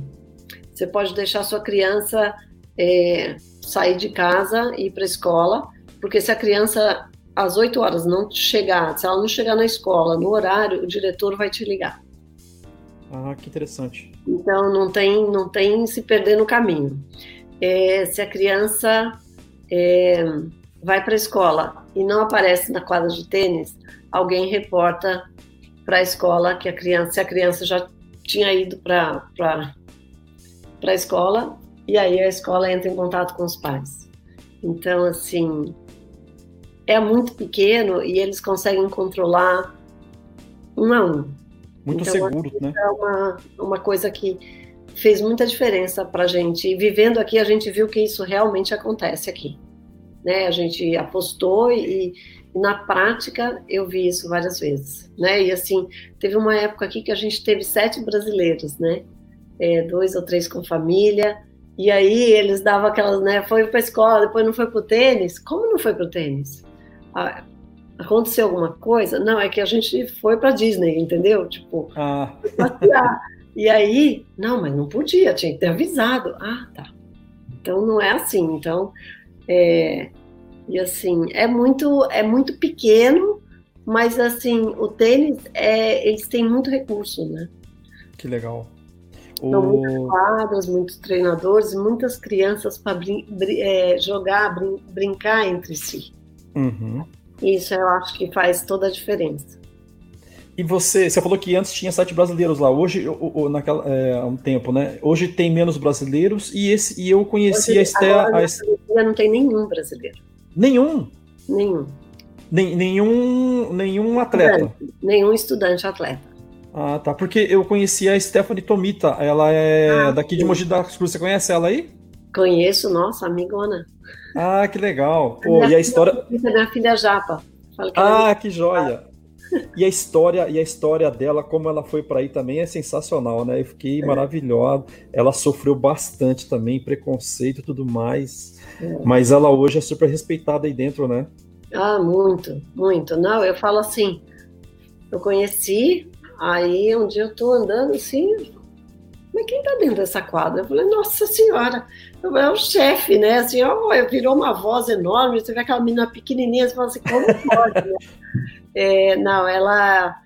Você pode deixar sua criança é, sair de casa e ir para a escola, porque se a criança às 8 horas não chegar, se ela não chegar na escola no horário, o diretor vai te ligar. Ah, que interessante. Então não tem, não tem se perder no caminho. É, se a criança é, vai para a escola e não aparece na quadra de tênis, alguém reporta para a escola que a criança, se a criança já tinha ido para para a escola e aí a escola entra em contato com os pais. Então assim é muito pequeno e eles conseguem controlar um a um. Muito então, seguro, né? É uma, uma coisa que fez muita diferença para a gente. E vivendo aqui, a gente viu que isso realmente acontece aqui. Né? A gente apostou e, e na prática eu vi isso várias vezes. Né? E assim, teve uma época aqui que a gente teve sete brasileiros, né? É, dois ou três com família. E aí eles davam aquelas, né? Foi para escola, depois não foi para o tênis. Como não foi para o tênis? Aconteceu alguma coisa? Não, é que a gente foi para Disney, entendeu? Tipo, ah. passear. E aí, não, mas não podia, tinha que ter avisado. Ah, tá. Então não é assim. Então, é, e assim, é muito, é muito pequeno, mas assim, o tênis, é, eles têm muito recurso, né? Que legal. São o... muitas quadras, muitos treinadores, muitas crianças para brin é, jogar, brin brincar entre si. Uhum. Isso eu acho que faz toda a diferença. E você, você falou que antes tinha sete brasileiros lá, hoje, ou, ou naquela, é, há um tempo, né? Hoje tem menos brasileiros e, esse, e eu conheci hoje, a Esté. A... não tem nenhum brasileiro. Nenhum? Nenhum. Nem, nenhum, nenhum atleta? Estudante, nenhum estudante atleta. Ah, tá. Porque eu conheci a Stephanie Tomita, ela é ah, daqui sim. de Mogi das Cruzes. Você conhece ela aí? Conheço, nossa, amigona. Ah, que legal. E a história. Minha filha Japa. ah, que joia. E a história e a história dela, como ela foi para aí também é sensacional, né? Eu fiquei é. maravilhosa. Ela sofreu bastante também, preconceito e tudo mais. É. Mas ela hoje é super respeitada aí dentro, né? Ah, muito, muito. Não, eu falo assim, eu conheci, aí um dia eu tô andando assim, mas quem tá dentro dessa quadra? Eu falei, nossa senhora, é o chefe, né? Assim, ó, virou uma voz enorme, você vê aquela menina pequenininha, você fala assim, como pode, né? é, não, ela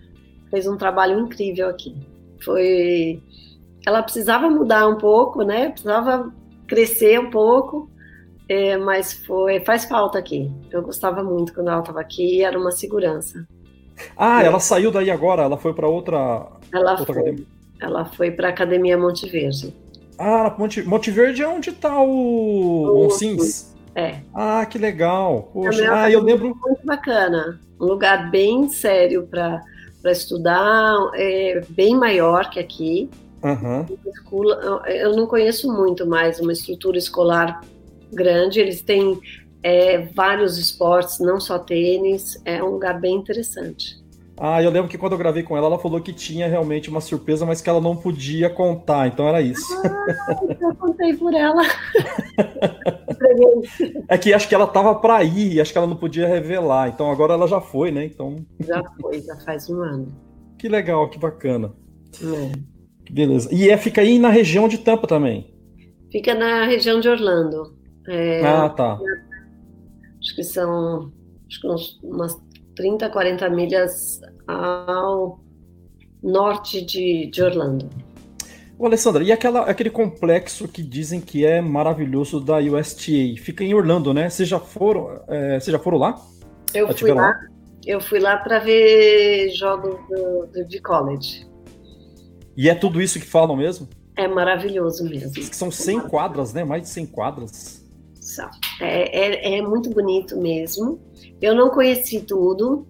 fez um trabalho incrível aqui. Foi... Ela precisava mudar um pouco, né? Precisava crescer um pouco, é, mas foi faz falta aqui. Eu gostava muito quando ela estava aqui era uma segurança. Ah, é. ela saiu daí agora, ela foi para outra, ela outra foi, academia. Ela foi para a Academia Monte Verde. Ah, Monte, Monte Verde é onde está o Onsins? É. Ah, que legal. Poxa, ah, eu lembro. Muito bacana. Um lugar bem sério para estudar, é bem maior que aqui. Uhum. Eu não conheço muito mais uma estrutura escolar grande. Eles têm é, vários esportes, não só tênis. É um lugar bem interessante. Ah, eu lembro que quando eu gravei com ela, ela falou que tinha realmente uma surpresa, mas que ela não podia contar, então era isso. Ah, eu contei por ela. é que acho que ela tava para ir, e acho que ela não podia revelar, então agora ela já foi, né? Então... Já foi, já faz um ano. Que legal, que bacana. É. Beleza. E é, fica aí na região de Tampa também? Fica na região de Orlando. É, ah, tá. Acho que são acho que umas 30, 40 milhas ao norte de, de Orlando. Ô, Alessandra, e aquela, aquele complexo que dizem que é maravilhoso da USTA? Fica em Orlando, né? Vocês já foram, é, já foram lá? Eu fui lá, lá, Eu fui lá para ver jogos do, do, de college. E é tudo isso que falam mesmo? É maravilhoso mesmo. que são 100 quadras, né? Mais de 100 quadras. É, é, é muito bonito mesmo. Eu não conheci tudo,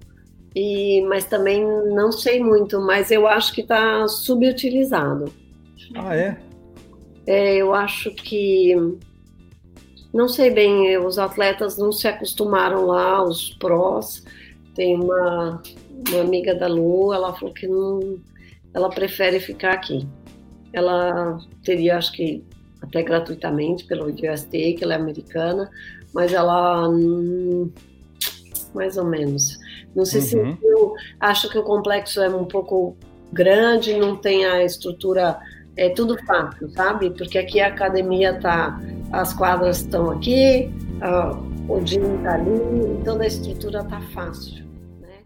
e, mas também não sei muito, mas eu acho que está subutilizado. Ah, é? é? Eu acho que. Não sei bem, os atletas não se acostumaram lá, os prós. Tem uma, uma amiga da Lu, ela falou que não, ela prefere ficar aqui. Ela teria, acho que, até gratuitamente pelo USTA, que ela é americana, mas ela. Hum, mais ou menos. Não sei uhum. se eu acho que o complexo é um pouco grande, não tem a estrutura, é tudo fácil, sabe? Porque aqui a academia tá, as quadras estão aqui, o gym tá ali, toda a estrutura tá fácil. Né?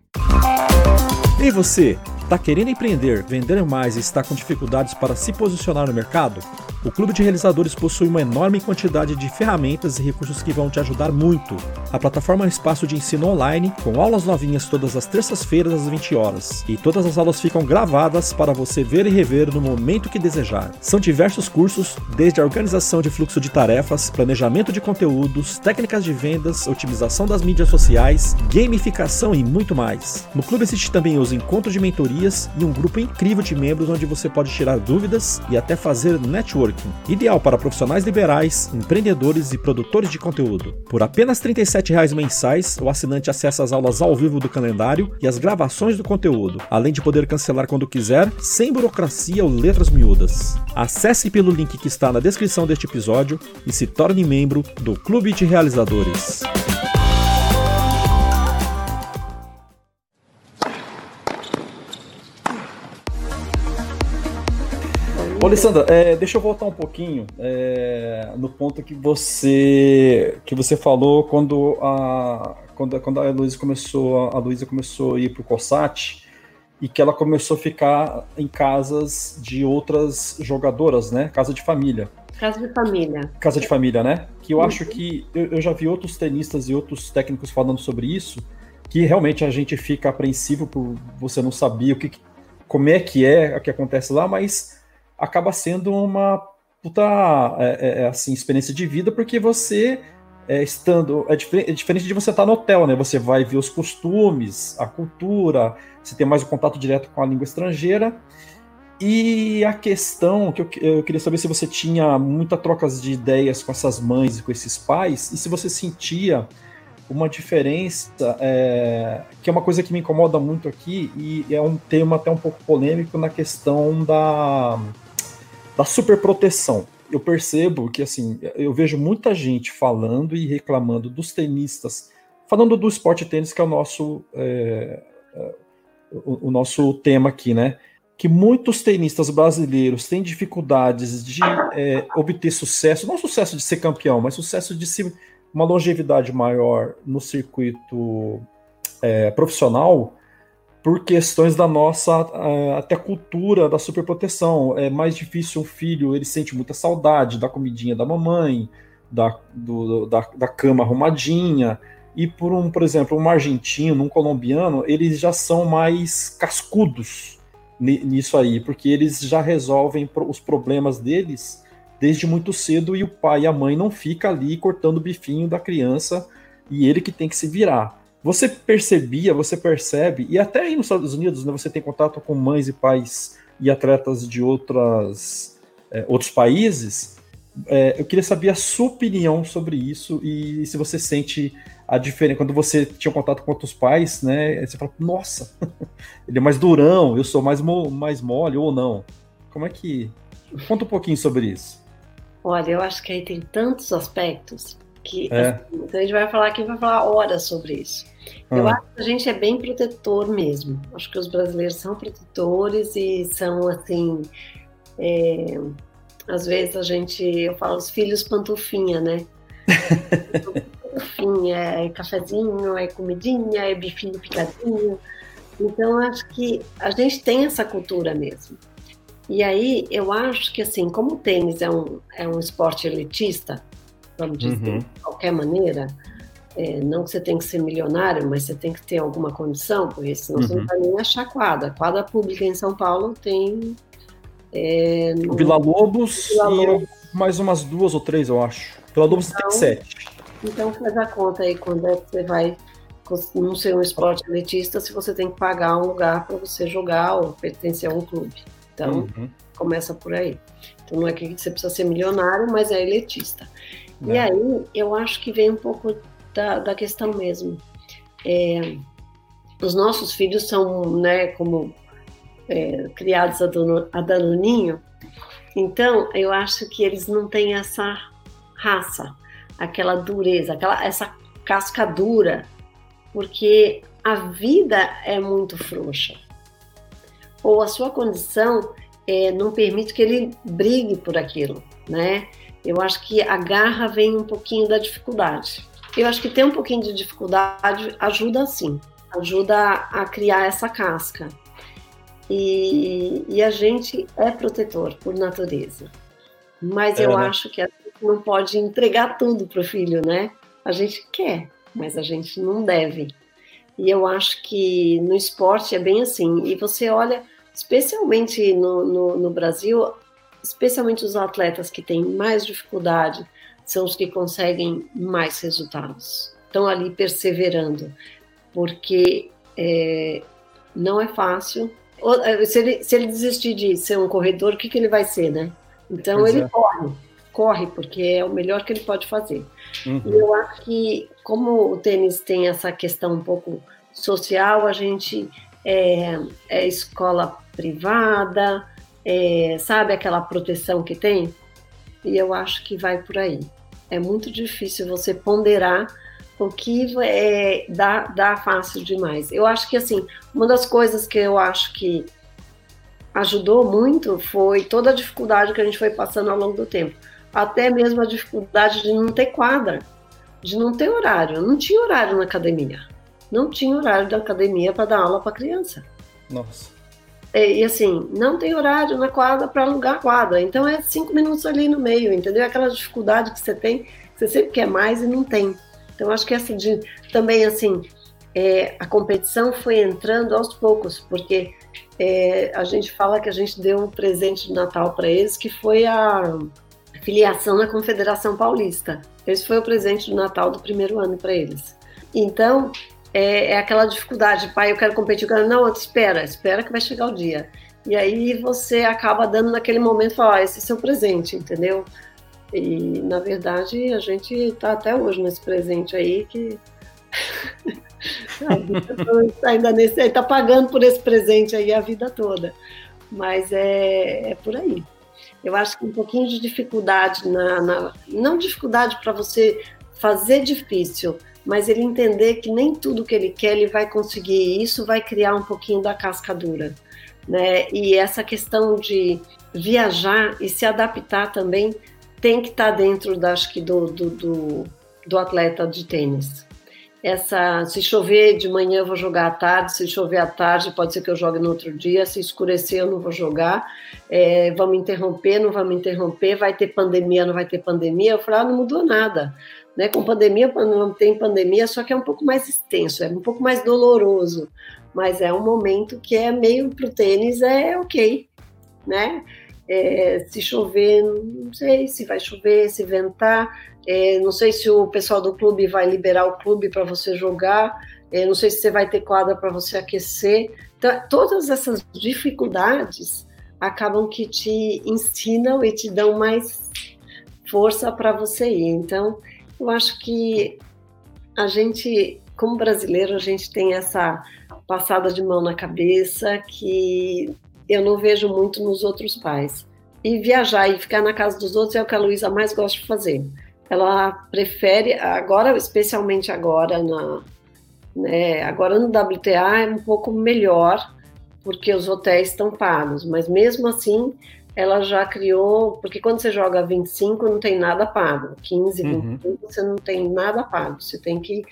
E você, está querendo empreender, vender mais e está com dificuldades para se posicionar no mercado? O Clube de Realizadores possui uma enorme quantidade de ferramentas e recursos que vão te ajudar muito. A plataforma é um espaço de ensino online, com aulas novinhas todas as terças-feiras às 20 horas. E todas as aulas ficam gravadas para você ver e rever no momento que desejar. São diversos cursos, desde a organização de fluxo de tarefas, planejamento de conteúdos, técnicas de vendas, otimização das mídias sociais, gamificação e muito mais. No clube existe também os encontros de mentorias e um grupo incrível de membros onde você pode tirar dúvidas e até fazer network Networking, ideal para profissionais liberais, empreendedores e produtores de conteúdo. Por apenas R$ 37,00 mensais, o assinante acessa as aulas ao vivo do calendário e as gravações do conteúdo, além de poder cancelar quando quiser, sem burocracia ou letras miúdas. Acesse pelo link que está na descrição deste episódio e se torne membro do Clube de Realizadores. Ô, Alessandra, é, deixa eu voltar um pouquinho é, no ponto que você que você falou quando a quando, quando a Luísa começou a Luísa começou a ir para o Cossat e que ela começou a ficar em casas de outras jogadoras, né? Casa de família. Casa de família. Casa de família, né? Que eu uhum. acho que eu, eu já vi outros tenistas e outros técnicos falando sobre isso, que realmente a gente fica apreensivo por você não saber o que, como é que é o que acontece lá, mas acaba sendo uma puta é, é, é, assim, experiência de vida, porque você é, estando. É, diferente, é diferente de você estar no hotel, né? Você vai ver os costumes, a cultura, você tem mais o um contato direto com a língua estrangeira. E a questão que eu, eu, queria saber se você tinha muita trocas de ideias com essas mães e com esses pais, e se você sentia uma diferença, é, que é uma coisa que me incomoda muito aqui, e é um tema até um pouco polêmico na questão da da superproteção. Eu percebo que, assim, eu vejo muita gente falando e reclamando dos tenistas, falando do esporte tênis, que é o nosso, é, é, o, o nosso tema aqui, né? Que muitos tenistas brasileiros têm dificuldades de é, obter sucesso, não sucesso de ser campeão, mas sucesso de se uma longevidade maior no circuito é, profissional, por questões da nossa uh, até cultura da superproteção. É mais difícil um filho, ele sente muita saudade da comidinha da mamãe, da, do, da, da cama arrumadinha. E por um, por exemplo, um argentino, um colombiano, eles já são mais cascudos nisso aí, porque eles já resolvem os problemas deles desde muito cedo e o pai e a mãe não fica ali cortando o bifinho da criança e ele que tem que se virar. Você percebia, você percebe, e até aí nos Estados Unidos, né, você tem contato com mães e pais e atletas de outras, é, outros países. É, eu queria saber a sua opinião sobre isso e se você sente a diferença. Quando você tinha contato com outros pais, né? Você fala, nossa, ele é mais durão, eu sou mais, mo mais mole ou não. Como é que. Conta um pouquinho sobre isso. Olha, eu acho que aí tem tantos aspectos que é. assim, então a gente vai falar aqui, vai falar horas sobre isso. Eu ah. acho que a gente é bem protetor mesmo. Acho que os brasileiros são protetores e são assim. É, às vezes a gente, eu falo os filhos pantufinha, né? pantufinha, é cafezinho, é comidinha, é bifinho picadinho. Então acho que a gente tem essa cultura mesmo. E aí eu acho que assim, como o tênis é um, é um esporte elitista, vamos dizer, uhum. de qualquer maneira, é, não que você tem que ser milionário, mas você tem que ter alguma condição, porque senão uhum. você não uhum. vai nem achar quadra. Quadra pública em São Paulo tem. É, no... Vila Lobos Vila Lobos. e mais umas duas ou três, eu acho. Vila Lobos então, tem sete. Então faz a conta aí quando é que você vai não ser um esporte elitista se você tem que pagar um lugar para você jogar ou pertencer a um clube. Então, uhum. começa por aí. Então, não é que você precisa ser milionário, mas é elitista. É. E aí, eu acho que vem um pouco da, da questão mesmo. É, os nossos filhos são, né, como é, criados a, dono, a danoninho, então eu acho que eles não têm essa raça, aquela dureza, aquela, essa casca dura, porque a vida é muito frouxa. Ou a sua condição é, não permite que ele brigue por aquilo, né? Eu acho que a garra vem um pouquinho da dificuldade. Eu acho que ter um pouquinho de dificuldade ajuda sim, ajuda a criar essa casca. E, e a gente é protetor por natureza. Mas é, eu né? acho que a gente não pode entregar tudo para o filho, né? A gente quer, mas a gente não deve. E eu acho que no esporte é bem assim. E você olha, especialmente no, no, no Brasil, especialmente os atletas que têm mais dificuldade são os que conseguem mais resultados. Estão ali perseverando, porque é, não é fácil. É, se ele, se ele desistir de ser um corredor, o que, que ele vai ser, né? Então pois ele é. corre, corre, porque é o melhor que ele pode fazer. Uhum. E eu acho que, como o tênis tem essa questão um pouco social, a gente é, é escola privada, é, sabe aquela proteção que tem? E eu acho que vai por aí. É muito difícil você ponderar o que é, dá, dá fácil demais. Eu acho que, assim, uma das coisas que eu acho que ajudou muito foi toda a dificuldade que a gente foi passando ao longo do tempo. Até mesmo a dificuldade de não ter quadra, de não ter horário. Não tinha horário na academia. Não tinha horário da academia para dar aula para criança. Nossa. É, e assim, não tem horário na quadra para alugar quadra. Então é cinco minutos ali no meio, entendeu? Aquela dificuldade que você tem, você sempre quer mais e não tem. Então acho que essa de também assim, é, a competição foi entrando aos poucos, porque é, a gente fala que a gente deu um presente de Natal para eles, que foi a filiação na Confederação Paulista. Esse foi o presente de Natal do primeiro ano para eles. Então, é, é, aquela dificuldade, pai, eu quero competir, eu quero, não, espera, espera que vai chegar o dia. E aí você acaba dando naquele momento, falar, ah, esse é seu presente, entendeu? E, na verdade, a gente está até hoje nesse presente aí que... ainda nesse, está pagando por esse presente aí a vida toda. Mas é, é por aí. Eu acho que um pouquinho de dificuldade na, na não dificuldade para você fazer difícil, mas ele entender que nem tudo que ele quer ele vai conseguir, e isso vai criar um pouquinho da cascadura, né? E essa questão de viajar e se adaptar também tem que estar tá dentro, da, acho que, do, do, do, do atleta de tênis. Essa se chover de manhã eu vou jogar à tarde, se chover à tarde pode ser que eu jogue no outro dia, se escurecer eu não vou jogar, é, vamos interromper, não vamos interromper, vai ter pandemia, não vai ter pandemia, eu falei, ah, não mudou nada, né? Com pandemia, não tem pandemia, só que é um pouco mais extenso, é um pouco mais doloroso, mas é um momento que é meio para o tênis, é ok, né? É, se chover, não sei se vai chover, se ventar, é, não sei se o pessoal do clube vai liberar o clube para você jogar, é, não sei se você vai ter quadra para você aquecer. Então, todas essas dificuldades acabam que te ensinam e te dão mais força para você ir. Então, eu acho que a gente, como brasileiro, a gente tem essa passada de mão na cabeça que eu não vejo muito nos outros pais. E viajar e ficar na casa dos outros é o que a Luísa mais gosta de fazer. Ela prefere, agora, especialmente agora, na, né, agora no WTA é um pouco melhor, porque os hotéis estão pagos, mas mesmo assim ela já criou, porque quando você joga 25 não tem nada pago, 15, 25 uhum. você não tem nada pago, você tem que.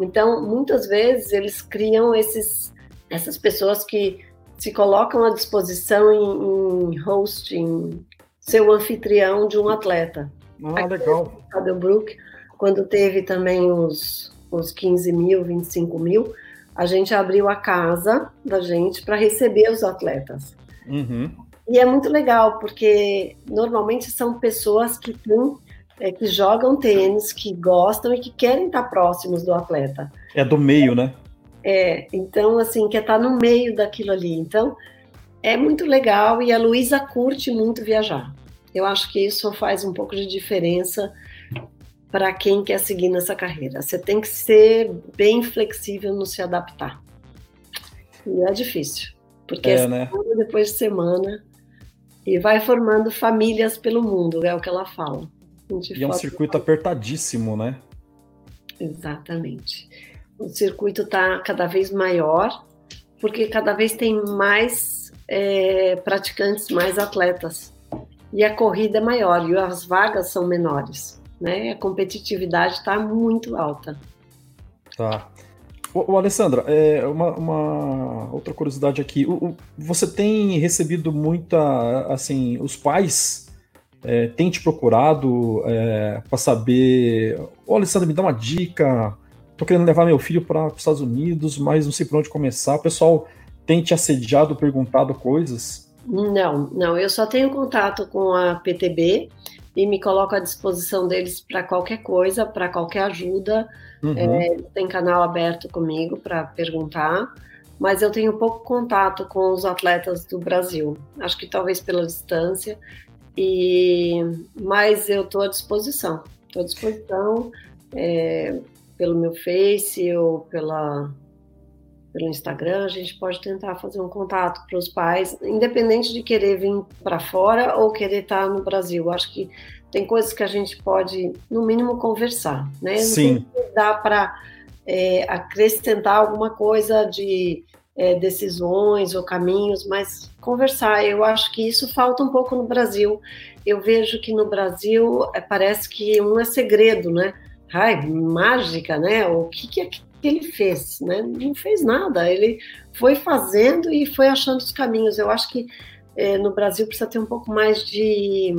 Então, muitas vezes eles criam esses, essas pessoas que se colocam à disposição em, em host, em ser o anfitrião de um atleta. Ah, legal. Brook, quando teve também os, os 15 mil, 25 mil, a gente abriu a casa da gente para receber os atletas. Uhum. E é muito legal, porque normalmente são pessoas que têm, é, que jogam tênis, que gostam e que querem estar próximos do atleta. É do meio, né? É, então, assim, quer estar no meio daquilo ali. Então, é muito legal e a Luísa curte muito viajar. Eu acho que isso faz um pouco de diferença para quem quer seguir nessa carreira. Você tem que ser bem flexível no se adaptar. E é difícil, porque é, é né? depois de semana e vai formando famílias pelo mundo, é o que ela fala. E é um circuito apertadíssimo, né? Exatamente. O circuito está cada vez maior, porque cada vez tem mais é, praticantes, mais atletas. E a corrida é maior e as vagas são menores. Né? A competitividade está muito alta. Tá. O, o Alessandra, é uma, uma, outra curiosidade aqui. O, o, você tem recebido muita, assim, os pais é, têm te procurado é, para saber. Ô, Alessandra, me dá uma dica. Tô querendo levar meu filho para os Estados Unidos, mas não sei por onde começar. O pessoal tem te assediado, perguntado coisas? Não, não. Eu só tenho contato com a PTB e me coloco à disposição deles para qualquer coisa, para qualquer ajuda. Uhum. É, tem canal aberto comigo para perguntar, mas eu tenho pouco contato com os atletas do Brasil. Acho que talvez pela distância, e mas eu estou à disposição. Estou à disposição é, pelo meu Face ou pela pelo Instagram, a gente pode tentar fazer um contato para os pais, independente de querer vir para fora ou querer estar no Brasil. Acho que tem coisas que a gente pode, no mínimo, conversar, né? Sim. Não dá para é, acrescentar alguma coisa de é, decisões ou caminhos, mas conversar. Eu acho que isso falta um pouco no Brasil. Eu vejo que no Brasil é, parece que um é segredo, né? Ai, mágica, né? O que, que é que ele fez, né? Não fez nada, ele foi fazendo e foi achando os caminhos. Eu acho que é, no Brasil precisa ter um pouco mais de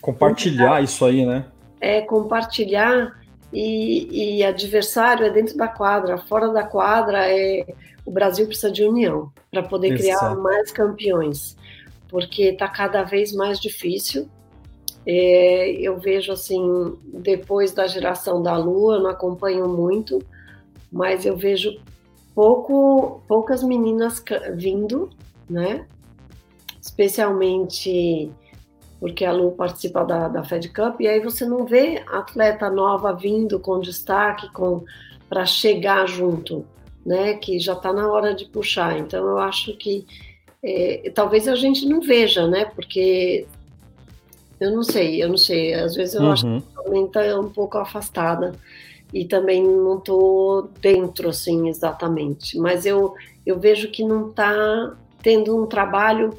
compartilhar isso aí, né? É compartilhar e, e adversário é dentro da quadra, fora da quadra é o Brasil precisa de união para poder Exato. criar mais campeões, porque está cada vez mais difícil. É, eu vejo assim, depois da geração da Lua, não acompanho muito, mas eu vejo pouco, poucas meninas vindo, né? Especialmente porque a Lu participa da, da Fed Cup, e aí você não vê atleta nova vindo com destaque com para chegar junto, né? Que já está na hora de puxar. Então eu acho que é, talvez a gente não veja, né? Porque eu não sei, eu não sei. Às vezes eu uhum. acho que também está um pouco afastada e também não estou dentro assim exatamente, mas eu, eu vejo que não está tendo um trabalho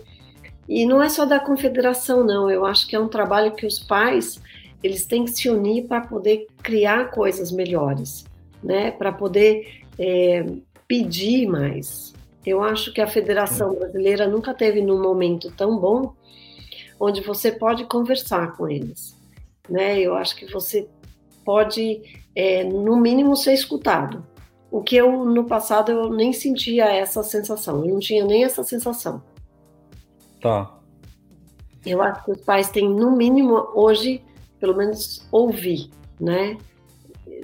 e não é só da confederação não, eu acho que é um trabalho que os pais eles têm que se unir para poder criar coisas melhores, né? Para poder é, pedir mais. Eu acho que a Federação Brasileira nunca teve num momento tão bom onde você pode conversar com eles, né? Eu acho que você pode é, no mínimo, ser escutado. O que eu, no passado, eu nem sentia essa sensação, eu não tinha nem essa sensação. Tá. Eu acho que os pais têm, no mínimo, hoje, pelo menos, ouvir, né?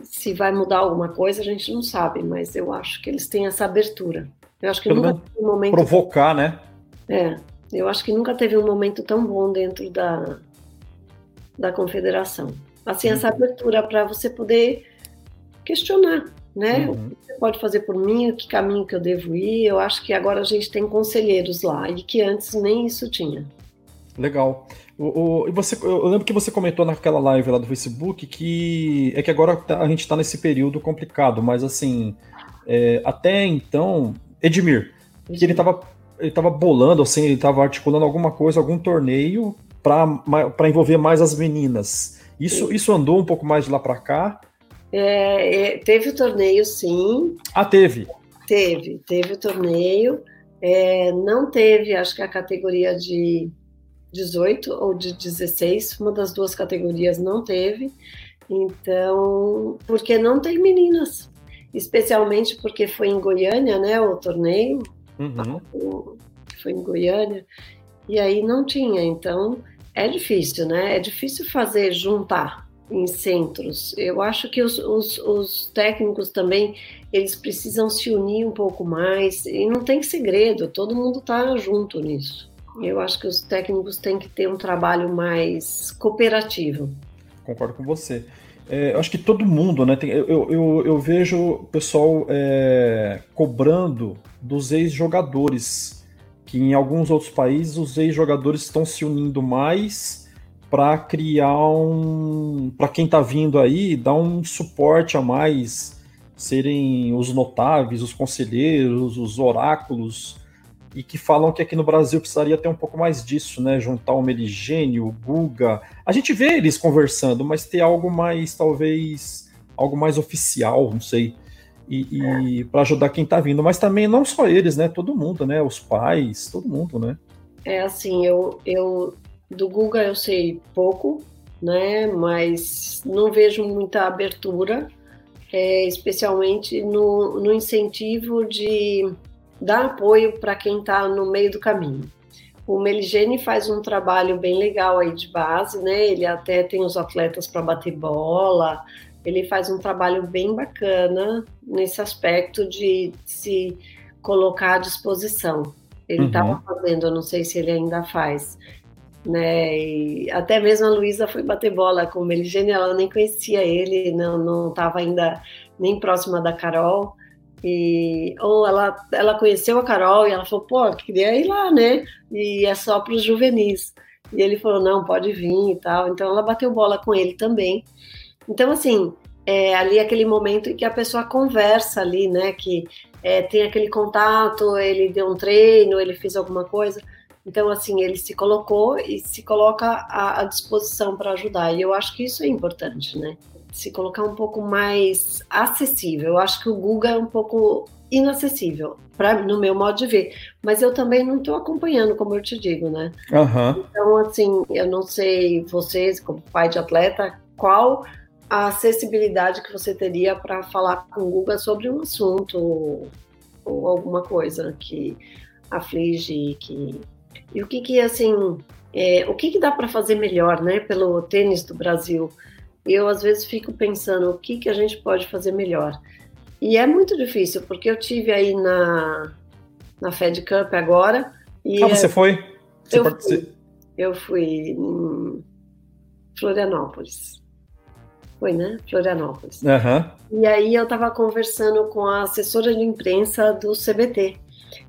Se vai mudar alguma coisa, a gente não sabe, mas eu acho que eles têm essa abertura. Eu acho que pelo nunca teve um momento. Provocar, né? É. Eu acho que nunca teve um momento tão bom dentro da, da confederação assim essa abertura para você poder questionar, né? Uhum. O que você pode fazer por mim, que caminho que eu devo ir? Eu acho que agora a gente tem conselheiros lá e que antes nem isso tinha. Legal. O, o, e você, eu lembro que você comentou naquela live lá do Facebook que é que agora tá, a gente está nesse período complicado, mas assim, é, até então, Edmir, que ele estava ele tava bolando, assim, ele estava articulando alguma coisa, algum torneio para envolver mais as meninas. Isso, isso andou um pouco mais de lá para cá? É, é, teve o torneio, sim. Ah, teve? Teve, teve o torneio. É, não teve, acho que a categoria de 18 ou de 16, uma das duas categorias não teve. Então, porque não tem meninas, especialmente porque foi em Goiânia, né, o torneio. Uhum. Foi em Goiânia. E aí não tinha, então é difícil, né? É difícil fazer juntar, em centros. Eu acho que os, os, os, técnicos também eles precisam se unir um pouco mais e não tem segredo, todo mundo está junto nisso. Eu acho que os técnicos têm que ter um trabalho mais cooperativo. Concordo com você. É, eu acho que todo mundo, né? Tem, eu, eu, eu vejo o pessoal é, cobrando dos ex-jogadores, que em alguns outros países os ex-jogadores estão se unindo mais para criar um. para quem está vindo aí, dar um suporte a mais, serem os notáveis, os conselheiros, os oráculos e que falam que aqui no Brasil precisaria ter um pouco mais disso, né? Juntar o Meligênio, o Guga. A gente vê eles conversando, mas ter algo mais, talvez, algo mais oficial, não sei. E, e para ajudar quem tá vindo, mas também não só eles, né? Todo mundo, né? Os pais, todo mundo, né? É assim, eu, eu do Guga eu sei pouco, né? Mas não vejo muita abertura, é, especialmente no, no incentivo de dar apoio para quem está no meio do caminho. O Meligene faz um trabalho bem legal aí de base, né? Ele até tem os atletas para bater bola, ele faz um trabalho bem bacana nesse aspecto de se colocar à disposição. Ele estava uhum. fazendo, eu não sei se ele ainda faz, né? E até mesmo a Luísa foi bater bola com o Meligene, ela nem conhecia ele, não estava ainda nem próxima da Carol. E, ou ela, ela conheceu a Carol e ela falou, pô, queria ir lá, né? E é só para os juvenis. E ele falou, não, pode vir e tal. Então ela bateu bola com ele também. Então, assim, é ali aquele momento em que a pessoa conversa ali, né? Que é, tem aquele contato, ele deu um treino, ele fez alguma coisa. Então, assim, ele se colocou e se coloca à, à disposição para ajudar. E eu acho que isso é importante, né? se colocar um pouco mais acessível. Eu acho que o Google é um pouco inacessível, para no meu modo de ver. Mas eu também não estou acompanhando, como eu te digo, né? Uhum. Então, assim, eu não sei vocês, como pai de atleta, qual a acessibilidade que você teria para falar com o Google sobre um assunto ou, ou alguma coisa que aflige, que e o que que assim, é, o que que dá para fazer melhor, né, pelo tênis do Brasil? eu às vezes fico pensando o que, que a gente pode fazer melhor. E é muito difícil, porque eu tive aí na, na Fed Cup agora. E ah, você foi? Você eu, fui, eu fui em Florianópolis. Foi, né? Florianópolis. Uhum. E aí eu estava conversando com a assessora de imprensa do CBT.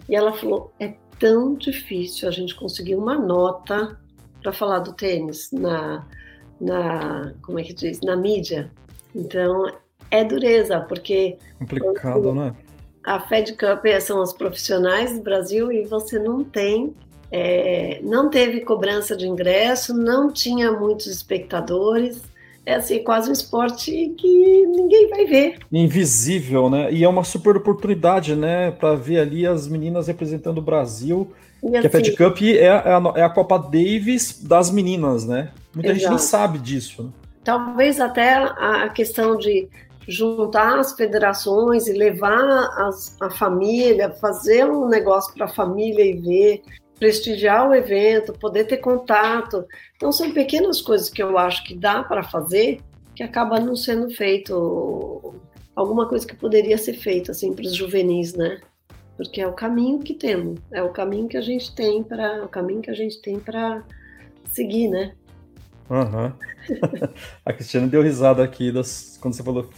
E ela falou: é tão difícil a gente conseguir uma nota para falar do tênis na na como é que diz na mídia então é dureza porque complicado né a Fed Cup são os profissionais do Brasil e você não tem é, não teve cobrança de ingresso não tinha muitos espectadores é assim quase um esporte que ninguém vai ver invisível né e é uma super oportunidade né para ver ali as meninas representando o Brasil e que assim, a Fed Cup é a, é a Copa Davis das meninas né Muita Exato. gente nem sabe disso. Né? Talvez até a questão de juntar as federações e levar as, a família, fazer um negócio para a família e ver, prestigiar o evento, poder ter contato. Então, são pequenas coisas que eu acho que dá para fazer que acaba não sendo feito alguma coisa que poderia ser feita assim para os juvenis, né? Porque é o caminho que temos, é o caminho que a gente tem para o caminho que a gente tem para seguir, né? Uhum. a Cristiane deu risada aqui das, quando você falou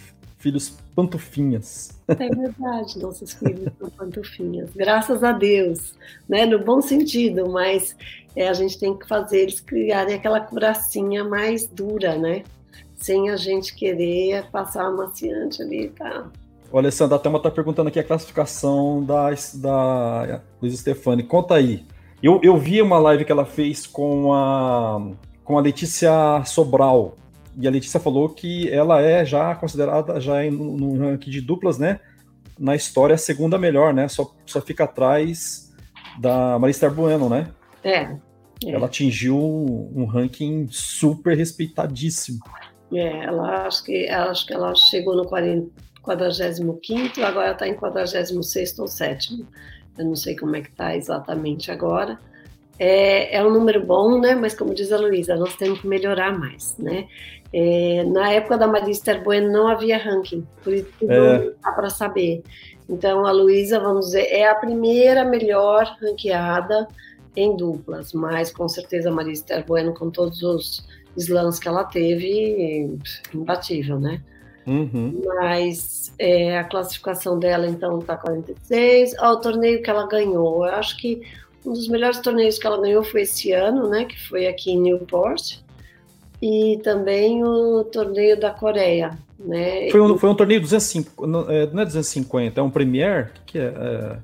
filhos pantufinhas. É verdade, nossos filhos são pantufinhas. Graças a Deus, né? No bom sentido, mas é, a gente tem que fazer eles criarem aquela curacinha mais dura, né? Sem a gente querer passar amaciante ali, tá? O Alessandro, até uma tá perguntando aqui a classificação da, da Luiz Stefani. Conta aí. Eu, eu vi uma live que ela fez com a com a Letícia Sobral. E a Letícia falou que ela é já considerada, já no, no ranking de duplas, né? Na história, a segunda melhor, né? Só, só fica atrás da Marista Bueno, né? É, é. Ela atingiu um ranking super respeitadíssimo. É, ela acho que, acho que ela chegou no 40, 45 agora está em 46 ou 7 Eu não sei como é que está exatamente agora, é, é um número bom, né? Mas como diz a Luísa, nós temos que melhorar mais, né? É, na época da Magister Bueno não havia ranking, por isso que é. não dá para saber. Então a Luísa, vamos dizer, é a primeira melhor ranqueada em duplas, mas com certeza a Magister Bueno, com todos os slams que ela teve, imbatível, né? Uhum. Mas é, a classificação dela, então, está 46. Ao torneio que ela ganhou, eu acho que um dos melhores torneios que ela ganhou foi esse ano, né? Que foi aqui em Newport. E também o torneio da Coreia, né? Foi um, foi um torneio 250, não é 250, é um Premier? O que é? é...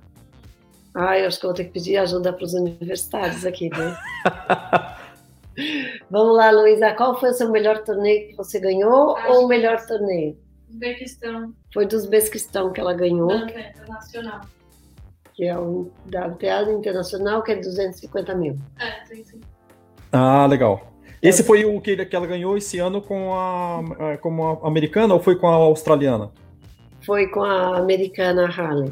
Ah, eu acho que eu vou ter que pedir ajuda para os universitários aqui, né? Vamos lá, Luísa, qual foi o seu melhor torneio que você ganhou acho ou o melhor torneio? Uzbequistão. Foi do Uzbequistão que ela ganhou. Banca Internacional que é um WTA internacional, que é 250 mil. É, sim, sim. Ah, legal. Esse foi o que, ela ganhou esse ano com a, como a americana ou foi com a australiana? Foi com a americana Harley.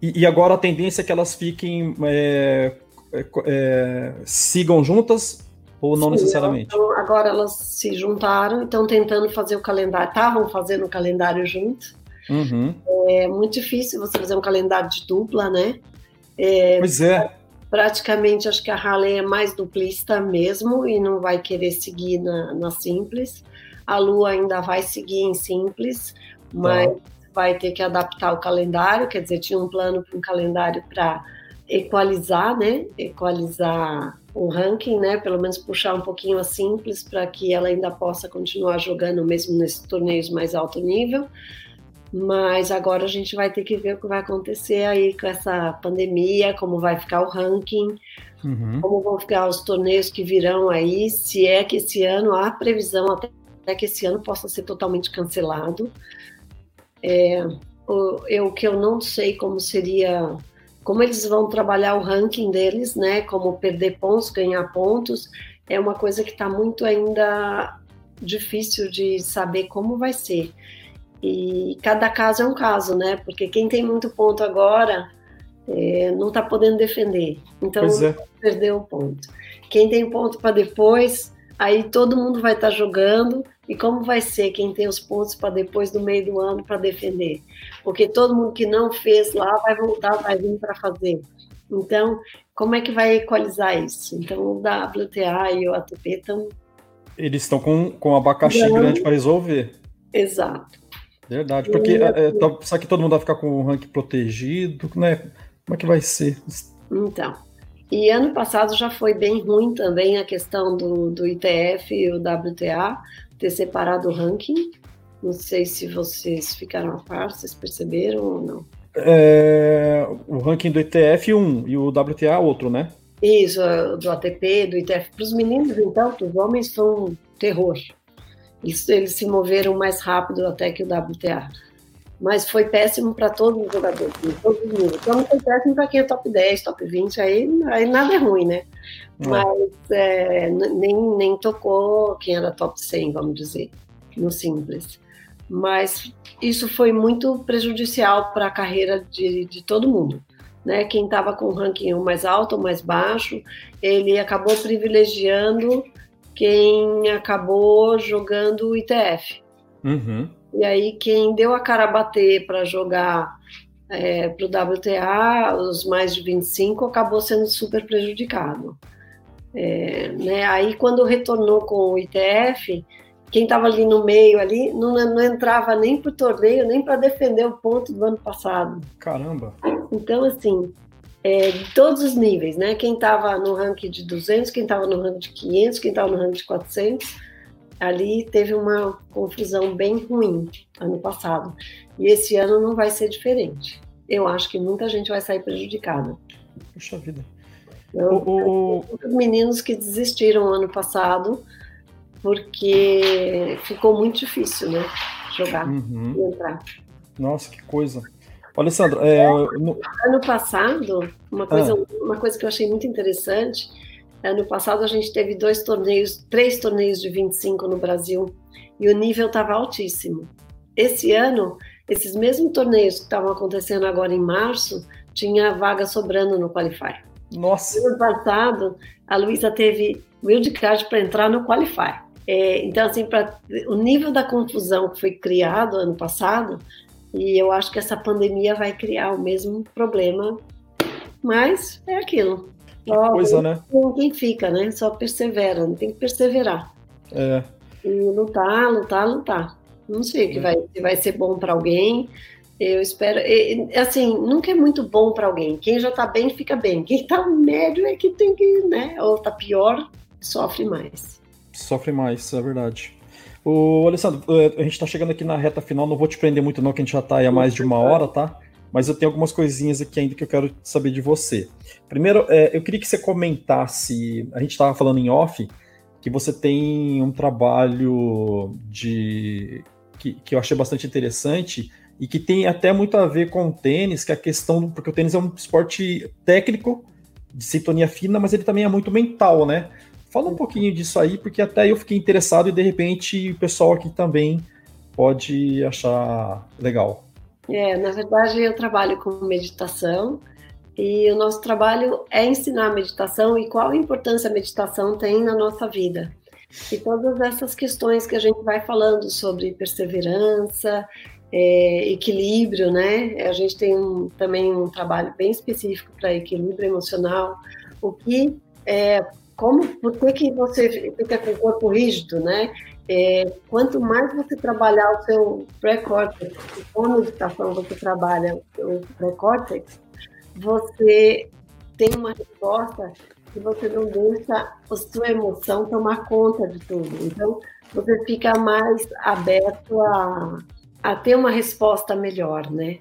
E, e agora a tendência é que elas fiquem. É, é, é sigam juntas ou não Sim, necessariamente? Então, agora elas se juntaram, estão tentando fazer o calendário, estavam fazendo o calendário junto. Uhum. É muito difícil você fazer um calendário de dupla, né? É, pois é. Praticamente, acho que a Harley é mais duplista mesmo e não vai querer seguir na, na simples. A Lu ainda vai seguir em simples, mas tá. vai ter que adaptar o calendário. Quer dizer, tinha um plano para um calendário para equalizar, né? Equalizar o ranking, né? Pelo menos puxar um pouquinho a simples para que ela ainda possa continuar jogando mesmo nesses torneios mais alto nível. Mas agora a gente vai ter que ver o que vai acontecer aí com essa pandemia, como vai ficar o ranking, uhum. como vão ficar os torneios que virão aí, se é que esse ano há previsão até que esse ano possa ser totalmente cancelado. É, o, eu que eu não sei como seria, como eles vão trabalhar o ranking deles, né? Como perder pontos, ganhar pontos, é uma coisa que está muito ainda difícil de saber como vai ser. E cada caso é um caso, né? Porque quem tem muito ponto agora é, não está podendo defender. Então, é. perdeu o ponto. Quem tem ponto para depois, aí todo mundo vai estar tá jogando. E como vai ser quem tem os pontos para depois do meio do ano para defender? Porque todo mundo que não fez lá vai voltar, vai vir para fazer. Então, como é que vai equalizar isso? Então, o WTA e o ATP estão. Eles estão com, com abacaxi grande para resolver. Exato. Verdade, porque é, é, tá, será que todo mundo vai ficar com o ranking protegido, né? Como é que vai ser? Então, e ano passado já foi bem ruim também a questão do, do ITF e o WTA ter separado o ranking. Não sei se vocês ficaram a par, vocês perceberam ou não. É, o ranking do ITF um e o WTA outro, né? Isso, do ATP, do ITF. Para os meninos, então, para os homens, foi um terror. Isso, eles se moveram mais rápido até que o WTA. Mas foi péssimo para todos os jogadores, todos os níveis. Então foi péssimo para quem é top 10, top 20, aí, aí nada é ruim, né? É. Mas é, nem, nem tocou quem era top 100, vamos dizer, no simples. Mas isso foi muito prejudicial para a carreira de, de todo mundo. Né? Quem estava com o ranking mais alto ou mais baixo, ele acabou privilegiando quem acabou jogando o ITF. Uhum. E aí quem deu a cara a bater para jogar é, para o WTA, os mais de 25, acabou sendo super prejudicado. É, né? Aí quando retornou com o ITF, quem estava ali no meio ali não, não entrava nem para o torneio, nem para defender o ponto do ano passado. Caramba! Então, assim, é, de todos os níveis, né? Quem estava no ranking de 200, quem estava no ranking de 500, quem estava no ranking de 400, ali teve uma confusão bem ruim ano passado. E esse ano não vai ser diferente. Eu acho que muita gente vai sair prejudicada. Puxa vida. Então, o, o... Muitos meninos que desistiram ano passado porque ficou muito difícil, né? Jogar uhum. e entrar. Nossa, que coisa. Alessandro, é, no... ano passado, uma coisa, ah. uma coisa que eu achei muito interessante, ano passado a gente teve dois torneios, três torneios de 25 no Brasil, e o nível estava altíssimo. Esse ano, esses mesmos torneios que estavam acontecendo agora em março, tinha vaga sobrando no Qualify. Nossa. No ano passado, a Luísa teve wildcard para entrar no Qualify. É, então, assim, pra, o nível da confusão que foi criado ano passado, e eu acho que essa pandemia vai criar o mesmo problema, mas é aquilo. Só coisa, né? Quem fica, né? Só persevera, tem que perseverar. É. E lutar, lutar, lutar. Não sei que é. vai, se vai ser bom para alguém. Eu espero. assim, nunca é muito bom para alguém. Quem já está bem, fica bem. Quem está médio é que tem que, né? Ou está pior, sofre mais. Sofre mais, é verdade. O Alessandro, eh, a gente está chegando aqui na reta final, não vou te prender muito não, que a gente já está aí há mais de uma hora, tá? Mas eu tenho algumas coisinhas aqui ainda que eu quero saber de você. Primeiro, é, eu queria que você comentasse, a gente estava falando em off, que você tem um trabalho de que, que eu achei bastante interessante e que tem até muito a ver com o tênis, que é a questão, porque o tênis é um esporte técnico, de sintonia fina, mas ele também é muito mental, né? Fala um pouquinho disso aí, porque até eu fiquei interessado e de repente o pessoal aqui também pode achar legal. É, na verdade eu trabalho com meditação e o nosso trabalho é ensinar meditação e qual a importância a meditação tem na nossa vida. E todas essas questões que a gente vai falando sobre perseverança, é, equilíbrio, né? A gente tem um, também um trabalho bem específico para equilíbrio emocional, o que é, como, por que, que você fica com o corpo rígido, né? É, quanto mais você trabalhar o seu pré-córtex, com meditação você trabalha o pré-córtex, você tem uma resposta que você não deixa a sua emoção tomar conta de tudo. Então, você fica mais aberto a, a ter uma resposta melhor, né?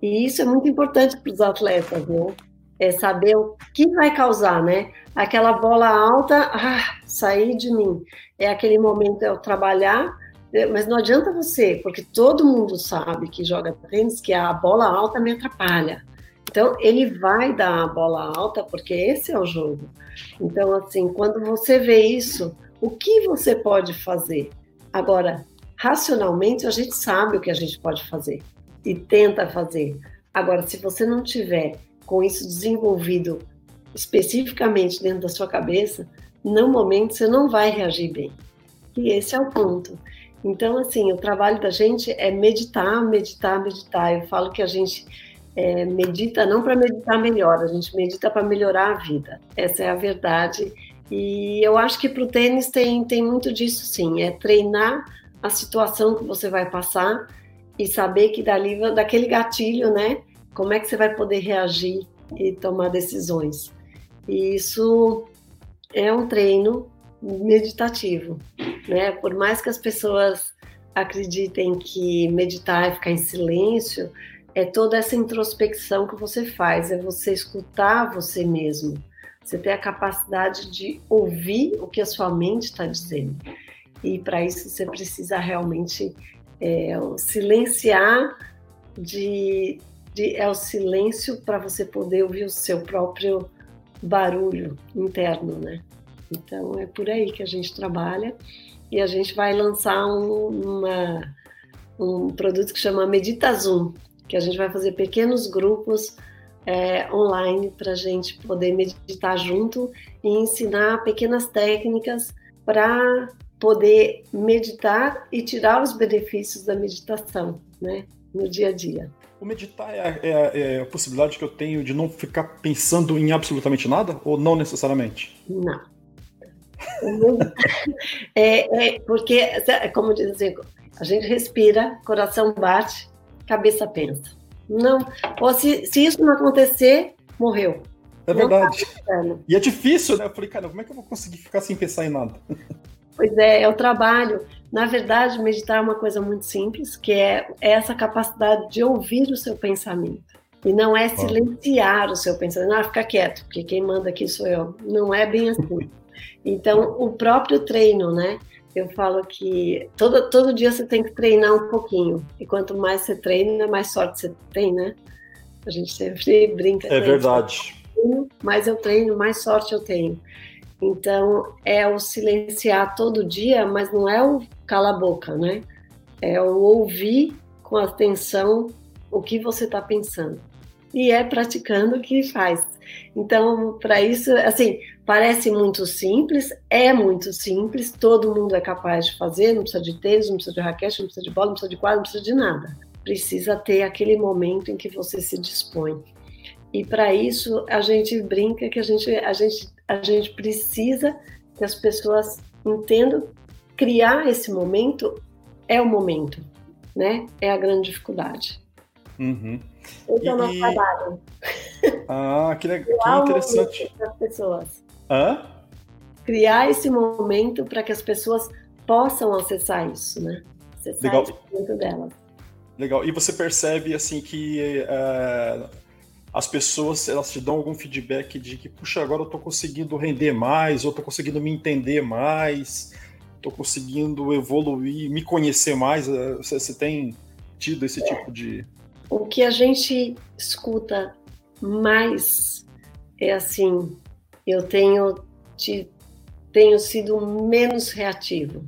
E isso é muito importante para os atletas, né? É saber o que vai causar, né? Aquela bola alta, ah, sair de mim. É aquele momento eu trabalhar, é, mas não adianta você, porque todo mundo sabe que joga tênis que a bola alta me atrapalha. Então, ele vai dar a bola alta porque esse é o jogo. Então, assim, quando você vê isso, o que você pode fazer? Agora, racionalmente, a gente sabe o que a gente pode fazer e tenta fazer. Agora, se você não tiver com isso desenvolvido especificamente dentro da sua cabeça, no momento você não vai reagir bem. E esse é o ponto. Então, assim, o trabalho da gente é meditar, meditar, meditar. Eu falo que a gente é, medita não para meditar melhor, a gente medita para melhorar a vida. Essa é a verdade. E eu acho que para o tênis tem, tem muito disso sim, é treinar a situação que você vai passar e saber que dali, daquele gatilho, né, como é que você vai poder reagir e tomar decisões. E isso é um treino meditativo, né? Por mais que as pessoas acreditem que meditar é ficar em silêncio, é toda essa introspecção que você faz, é você escutar você mesmo, você ter a capacidade de ouvir o que a sua mente está dizendo. E para isso você precisa realmente é, silenciar de, de, é o silêncio para você poder ouvir o seu próprio barulho interno, né? Então é por aí que a gente trabalha e a gente vai lançar um, uma, um produto que chama Medita Zoom, que a gente vai fazer pequenos grupos é, online para a gente poder meditar junto e ensinar pequenas técnicas para poder meditar e tirar os benefícios da meditação, né, no dia a dia. O meditar é, é, é, a possibilidade que eu tenho de não ficar pensando em absolutamente nada ou não necessariamente? Não. é, é porque, como dizer, a gente respira, coração bate, cabeça pensa. Não, ou se, se isso não acontecer, morreu. É verdade. Tá e é difícil, né? Eu falei, cara, como é que eu vou conseguir ficar sem pensar em nada? Pois é, é o trabalho. Na verdade, meditar é uma coisa muito simples, que é essa capacidade de ouvir o seu pensamento. E não é silenciar o seu pensamento, ah, fica quieto, porque quem manda aqui sou eu. Não é bem assim. Então, o próprio treino, né? Eu falo que todo, todo dia você tem que treinar um pouquinho. E quanto mais você treina, mais sorte você tem, né? A gente sempre brinca. É verdade. Mais eu treino, mais sorte eu tenho. Então, é o silenciar todo dia, mas não é o cala a boca, né? É o ouvir com atenção o que você está pensando. e é praticando que faz. Então, para isso, assim, parece muito simples, é muito simples, todo mundo é capaz de fazer, não precisa de tênis, não precisa de raquete, não precisa de bola, não precisa de quadro, não precisa de nada. Precisa ter aquele momento em que você se dispõe. E para isso a gente brinca que a gente, a gente, a gente precisa que as pessoas entendam criar esse momento é o momento, né? É a grande dificuldade. Uhum. Esse é o nosso trabalho. Ah, que, legal, que interessante. Para as pessoas. Hã? Criar esse momento para que as pessoas possam acessar isso, né? Acessar legal. esse momento delas. Legal. E você percebe assim que é, as pessoas elas te dão algum feedback de que, puxa, agora eu estou conseguindo render mais, ou estou conseguindo me entender mais, estou conseguindo evoluir, me conhecer mais. Eh, você, você tem tido esse tipo de. O que a gente escuta mais é assim: eu tenho, te, tenho sido menos reativo.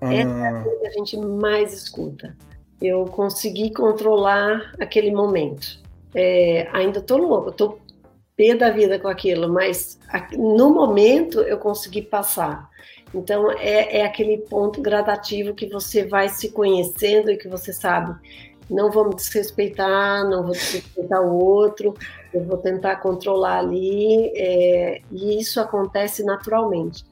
Ah. Essa é a coisa que a gente mais escuta. Eu consegui controlar aquele momento é, ainda tô louca, tô pé da vida com aquilo, mas no momento eu consegui passar. Então é, é aquele ponto gradativo que você vai se conhecendo e que você sabe, não vou me desrespeitar, não vou desrespeitar o outro, eu vou tentar controlar ali, é, e isso acontece naturalmente.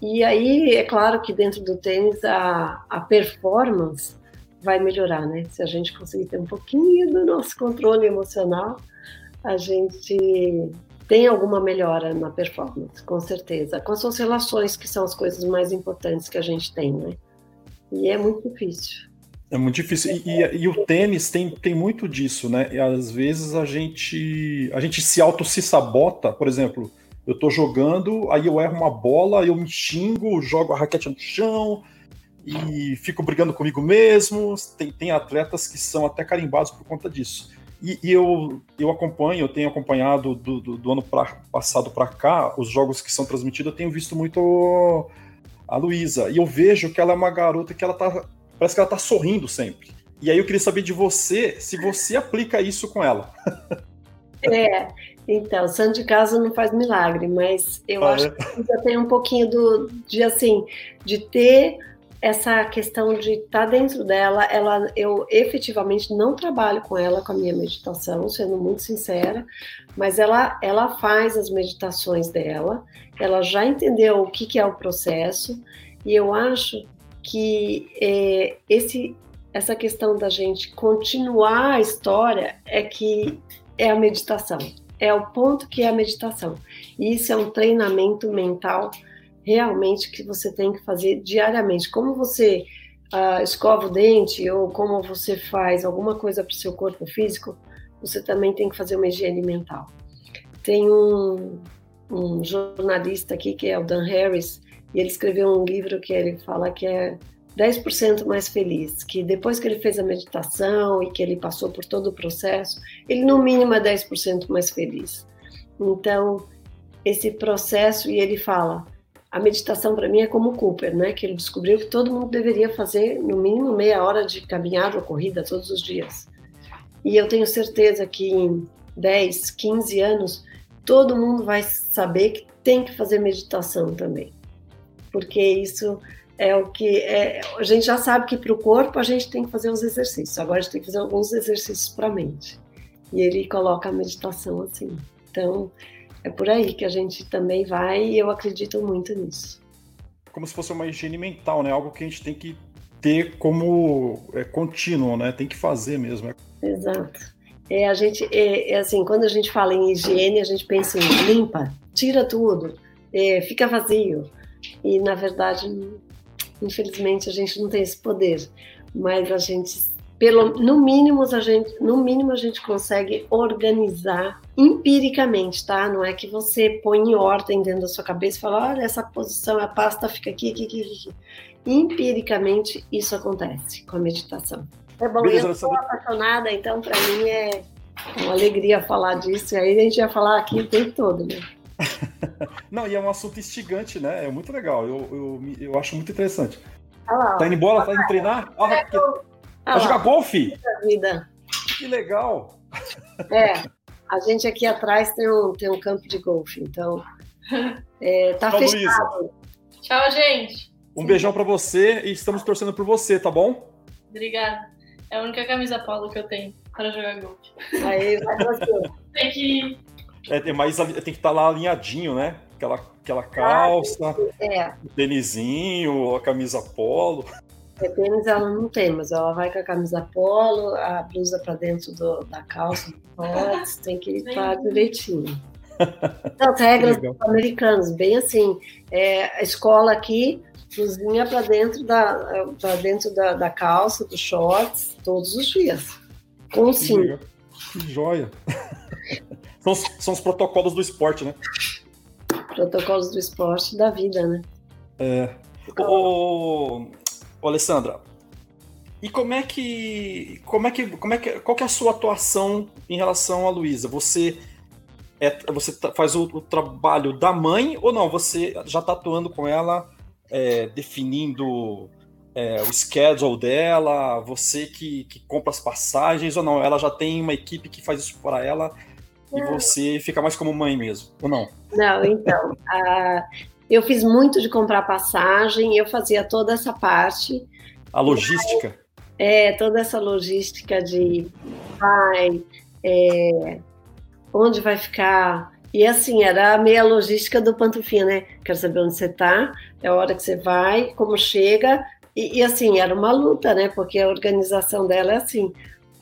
E aí, é claro que dentro do tênis a, a performance vai melhorar, né? Se a gente conseguir ter um pouquinho do nosso controle emocional, a gente tem alguma melhora na performance, com certeza. Com as suas relações, que são as coisas mais importantes que a gente tem, né? E é muito difícil. É muito difícil. E, e, e, o tênis tem, tem muito disso, né? E às vezes a gente, a gente se auto se sabota, por exemplo, eu tô jogando, aí eu erro uma bola, eu me xingo, jogo a raquete no chão, e fico brigando comigo mesmo. Tem, tem atletas que são até carimbados por conta disso. E, e eu, eu acompanho, eu tenho acompanhado do, do, do ano pra, passado para cá, os jogos que são transmitidos, eu tenho visto muito a Luísa. E eu vejo que ela é uma garota que ela tá. Parece que ela tá sorrindo sempre. E aí eu queria saber de você se você aplica isso com ela. É, então, santo de casa não faz milagre, mas eu ah, acho é? que já tem um pouquinho do, de assim, de ter essa questão de estar tá dentro dela, ela, eu efetivamente não trabalho com ela com a minha meditação, sendo muito sincera, mas ela, ela faz as meditações dela, ela já entendeu o que, que é o processo, e eu acho que é, esse, essa questão da gente continuar a história é que é a meditação, é o ponto que é a meditação. E isso é um treinamento mental realmente que você tem que fazer diariamente. Como você uh, escova o dente ou como você faz alguma coisa para o seu corpo físico, você também tem que fazer uma higiene mental. Tem um, um jornalista aqui que é o Dan Harris, e ele escreveu um livro que ele fala que é 10% mais feliz, que depois que ele fez a meditação e que ele passou por todo o processo, ele no mínimo é 10% mais feliz. Então, esse processo, e ele fala, a meditação para mim é como o Cooper, né? Que ele descobriu que todo mundo deveria fazer no mínimo meia hora de caminhada ou corrida todos os dias. E eu tenho certeza que em 10, 15 anos, todo mundo vai saber que tem que fazer meditação também. Porque isso é o que é, a gente já sabe que para o corpo a gente tem que fazer os exercícios. Agora a gente tem que fazer alguns exercícios para a mente. E ele coloca a meditação assim. Então, é por aí que a gente também vai e eu acredito muito nisso. Como se fosse uma higiene mental, né? Algo que a gente tem que ter como é, contínuo, né? Tem que fazer mesmo. Exato. É, a gente, é, é, assim, quando a gente fala em higiene, a gente pensa em limpa, tira tudo, é, fica vazio. E, na verdade, infelizmente, a gente não tem esse poder. Mas a gente pelo no mínimo a gente no mínimo a gente consegue organizar empiricamente tá? Não é que você põe em ordem dentro da sua cabeça e fala olha essa posição a pasta fica aqui aqui aqui, aqui. empiricamente isso acontece com a meditação. É bom Beleza, eu sou apaixonada então para mim é uma alegria falar disso. E aí a gente vai falar aqui o tempo todo né? Não e é um assunto instigante né? É muito legal. Eu, eu, eu acho muito interessante. Ah lá, tá indo embora? tá indo treinar? Ah. Ah, Vai jogar golfe? Vida. Que legal! É, A gente aqui atrás tem um, tem um campo de golfe, então é, tá Tchau, fechado. Luísa. Tchau, gente. Um beijão pra você e estamos torcendo por você, tá bom? Obrigada. É a única camisa polo que eu tenho para jogar golfe. Aí vai você. Tem que. É, tem mais, tem que estar lá alinhadinho, né? Aquela, aquela calça, É, o tênisinho, a camisa polo. É, tênis ela não tem, mas ela vai com a camisa polo, a blusa para dentro do- da calça, pode, tem que estar direitinho. Então, as regras americanas, bem assim, é, a escola aqui, blusinha para dentro, da, pra dentro da, da calça, dos shorts, todos os dias. Com Que sim. Que joia. São os, são os protocolos do esporte, né? protocolos do esporte da vida, né? É. Ô, ô, Alessandra, e como é que. Como é que. Como é que. Qual que é a sua atuação em relação à Luísa? Você. É, você tá- faz o, o trabalho da mãe ou não? Você já está atuando com ela, é, definindo é, o schedule dela, você que, que compra as passagens ou não? Ela já tem uma equipe que faz isso para ela e você fica mais como mãe mesmo, ou não? Não, então, a- eu fiz muito de comprar passagem, eu fazia toda essa parte, A logística. é, toda essa logística de vai, é, onde vai ficar. E assim, era a meia logística do pantufinha, né? Quero saber onde você tá, é a hora que você vai, como chega. E, e, assim, era uma luta, né? Porque a organização dela é assim.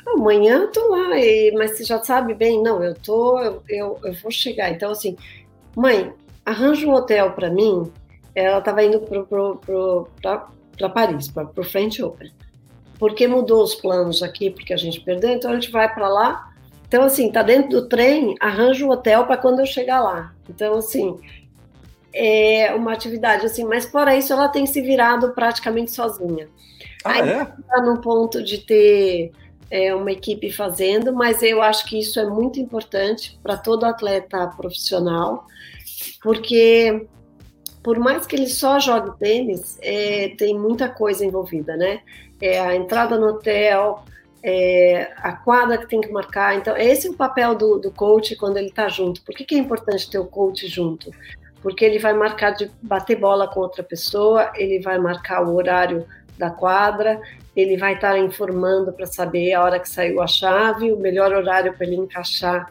Amanhã eu tô lá, e- mas você já sabe bem, não, eu tô, eu, eu, eu vou chegar. Então, assim, mãe, arranja um hotel para mim. Ela estava indo para Paris, para o French Open. Porque mudou os planos aqui, porque a gente perdeu, então a gente vai para lá. Então, assim, tá dentro do trem, arranja um hotel para quando eu chegar lá. Então, assim, é uma atividade assim, mas fora isso, ela tem se virado praticamente sozinha. Ah, Aí- é? Está no ponto de ter é, uma equipe fazendo, mas eu acho que isso é muito importante para todo atleta profissional, porque por mais que ele só jogue tênis, é, tem muita coisa envolvida, né? É a entrada no hotel, é, a quadra que tem que marcar. Então, esse é o papel do, do coach quando ele está junto. Por que, que é importante ter o coach junto? Porque ele vai marcar de bater bola com outra pessoa, ele vai marcar o horário da quadra, ele vai estar informando para saber a hora que saiu a chave, o melhor horário para ele encaixar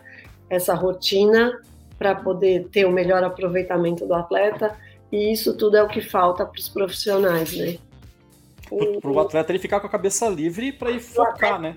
essa rotina para poder ter o melhor aproveitamento do atleta. E isso tudo é o que falta para os profissionais, né? Para o atleta ele ficar com a cabeça livre para ir focar, né?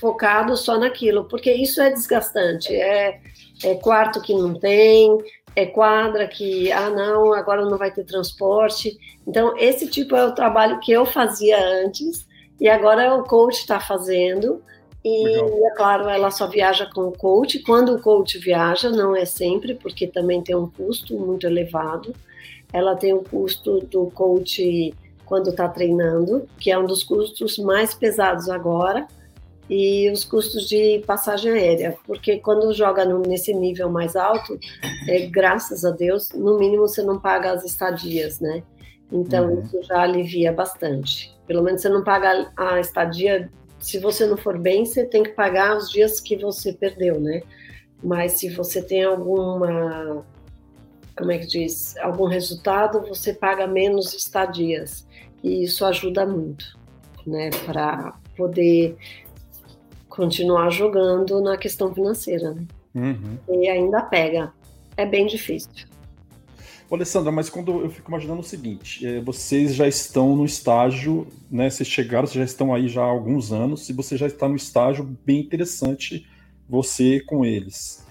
focado só naquilo, porque isso é desgastante. É, é quarto que não tem, é quadra que, ah, não, agora não vai ter transporte. Então, esse tipo é o trabalho que eu fazia antes e agora o coach está fazendo. E, Legal. é claro, ela só viaja com o coach. Quando o coach viaja, não é sempre, porque também tem um custo muito elevado. Ela tem o custo do coach quando está treinando, que é um dos custos mais pesados agora e os custos de passagem aérea, porque quando joga no, nesse nível mais alto, é, graças a Deus, no mínimo você não paga as estadias, né? Então Uhum. isso já alivia bastante. Pelo menos você não paga a estadia. Se você não for bem, você tem que pagar os dias que você perdeu, né? Mas se você tem alguma, como é que diz, algum resultado, você paga menos estadias e isso ajuda muito, né? Para poder continuar jogando na questão financeira, né? Uhum. E ainda pega. É bem difícil. Alessandra, mas quando eu fico imaginando o seguinte, eh, vocês já estão no estágio, né? Vocês chegaram, vocês já estão aí já há alguns anos, e você já está no estágio bem interessante, você com eles.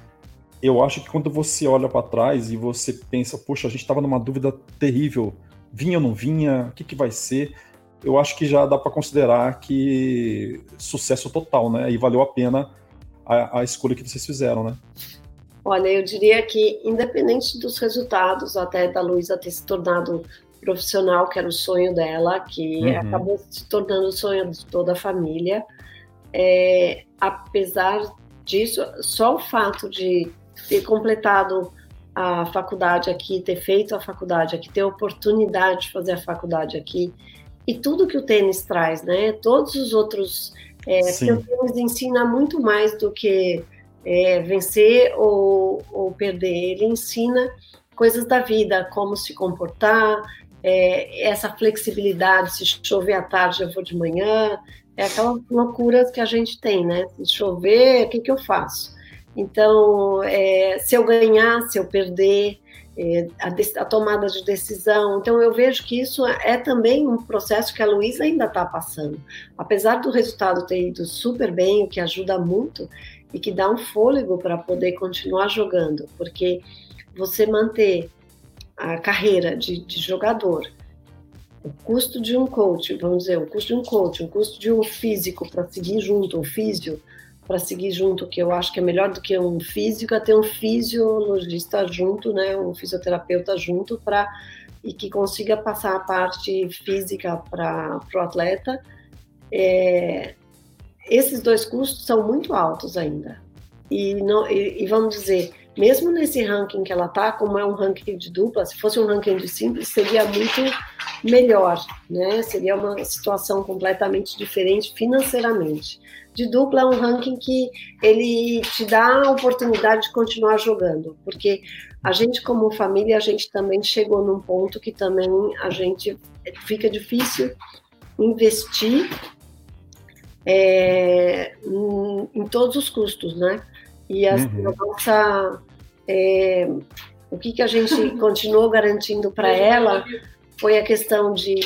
Eu acho que quando você olha para trás e você pensa, poxa, a gente estava numa dúvida terrível, vinha ou não vinha, o que, que vai ser? Eu acho que já dá para considerar que sucesso total, né? E valeu a pena a, a escolha que vocês fizeram, né? Olha, eu diria que, independente dos resultados, até da Luísa ter se tornado profissional, que era o sonho dela, que Uhum. acabou se tornando o sonho de toda a família, é, apesar disso, só o fato de ter completado a faculdade aqui, ter feito a faculdade aqui, ter a oportunidade de fazer a faculdade aqui, e tudo que o tênis traz, né? Todos os outros. É, porque o tênis ensina muito mais do que é, vencer ou, ou perder. Ele ensina coisas da vida, como se comportar, é, essa flexibilidade, se chover à tarde eu vou de manhã, é aquela loucura que a gente tem, né? Se chover, o que, que eu faço? Então, é, se eu ganhar, se eu perder, é, a, a, tomada de decisão. Então, eu vejo que isso é também um processo que a Luísa ainda está passando. Apesar do resultado ter ido super bem, o que ajuda muito e que dá um fôlego para poder continuar jogando, porque você manter a carreira de, de jogador, o custo de um coach, vamos dizer, o custo de um coach, o custo de um físico para seguir junto, um físio para seguir junto, que eu acho que é melhor do que um físico, é ter um fisiologista junto, né, um fisioterapeuta junto para e que consiga passar a parte física para o atleta. É, esses dois custos são muito altos ainda. E, não, e, e vamos dizer, mesmo nesse ranking que ela tá, como é um ranking de dupla, se fosse um ranking de simples, seria muito melhor, né? Seria uma situação completamente diferente financeiramente. De dupla é um ranking que ele te dá a oportunidade de continuar jogando, porque a gente como família, a gente também chegou num ponto que também a gente fica difícil investir é, em, em, todos os custos, né? E a, uhum. a nossa é, o que, que a gente continuou garantindo para ela foi a questão de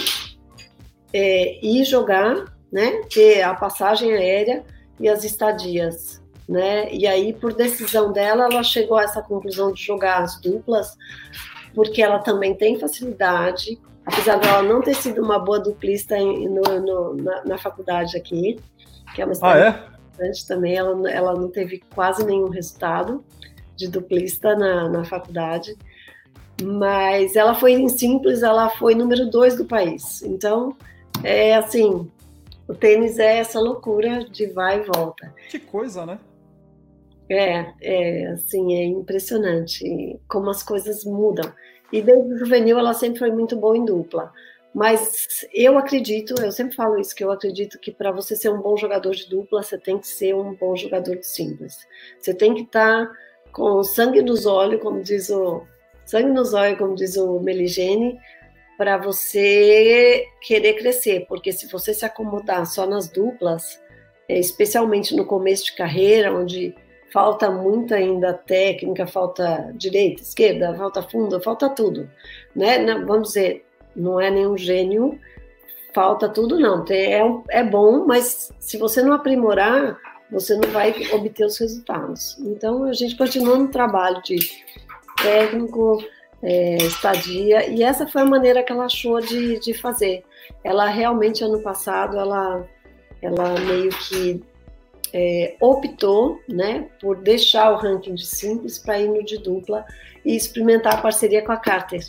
é, ir jogar, né, ter a passagem aérea e as estadias, né? E aí, por decisão dela, ela chegou a essa conclusão de jogar as duplas, porque ela também tem facilidade, apesar dela não ter sido uma boa duplista em, no, no, na, na, faculdade aqui, que é uma ah, é? também, ela, ela não teve quase nenhum resultado de duplista na, na faculdade, mas ela foi em simples, ela foi número dois do país. Então, é assim, o tênis é essa loucura de vai e volta. Que coisa, né? É, é assim, é impressionante como as coisas mudam. E desde o juvenil ela sempre foi muito boa em dupla. Mas eu acredito, eu sempre falo isso, que eu acredito que para você ser um bom jogador de dupla, você tem que ser um bom jogador de simples. Você tem que estar tá com sangue nos olhos, como diz o sangue nos olhos, como diz o Meligene, para você querer crescer, porque se você se acomodar só nas duplas, é, especialmente no começo de carreira, onde falta muito ainda técnica, falta direita, esquerda, falta fundo, falta tudo, né? vamos dizer, não é nenhum gênio, falta tudo não. É, é bom, mas se você não aprimorar, você não vai obter os resultados. Então, a gente continua no trabalho de técnico, é, estadia, e essa foi a maneira que ela achou de, de fazer. Ela realmente, ano passado, ela, ela meio que é, optou né, por deixar o ranking de simples para ir no de dupla e experimentar a parceria com a Carter,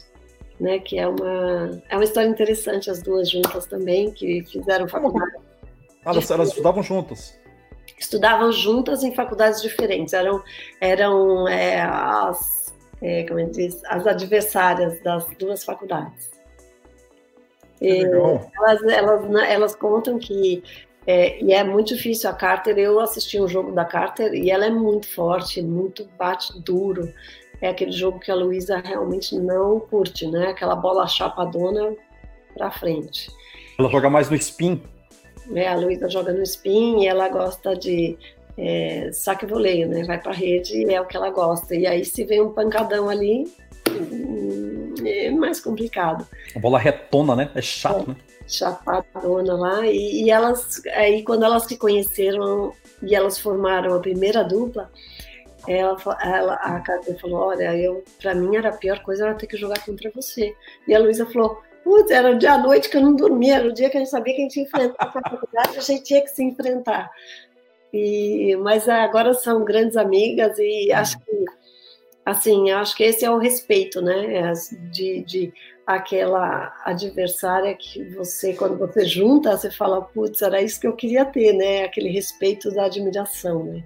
né, que é uma, é uma história interessante, as duas juntas também, que fizeram faculdade. Ah, elas, elas estudavam juntas? estudavam juntas em faculdades diferentes, eram, eram é, as, é, como diz, as adversárias das duas faculdades. elas, elas, elas contam que é, e é muito difícil a Carter. Eu assisti um jogo da Carter e ela é muito forte, muito bate duro. É aquele jogo que a Luísa realmente não curte, né? Aquela bola chapadona para frente. Ela joga mais no spin. Né? A Luísa joga no spin e ela gosta de é, saque voleio, né? Vai para rede e é o que ela gosta. E aí se vem um pancadão ali, hum, é mais complicado. A bola retona, né? É chato, é, né? Chapadona lá. E, e, elas, aí quando elas se conheceram e elas formaram a primeira dupla, ela, ela a Cátia falou, olha, eu, para mim era a pior coisa era ter que jogar contra você. E a Luísa falou, Putz, era o dia à noite que eu não dormia, era o dia que a gente sabia que a gente ia enfrentar a faculdade, a gente tinha que se enfrentar. E, mas agora são grandes amigas e acho que, assim, acho que esse é o respeito, né? É de, de aquela adversária que você, quando você junta, você fala, putz, era isso que eu queria ter, né? Aquele respeito da admiração, né?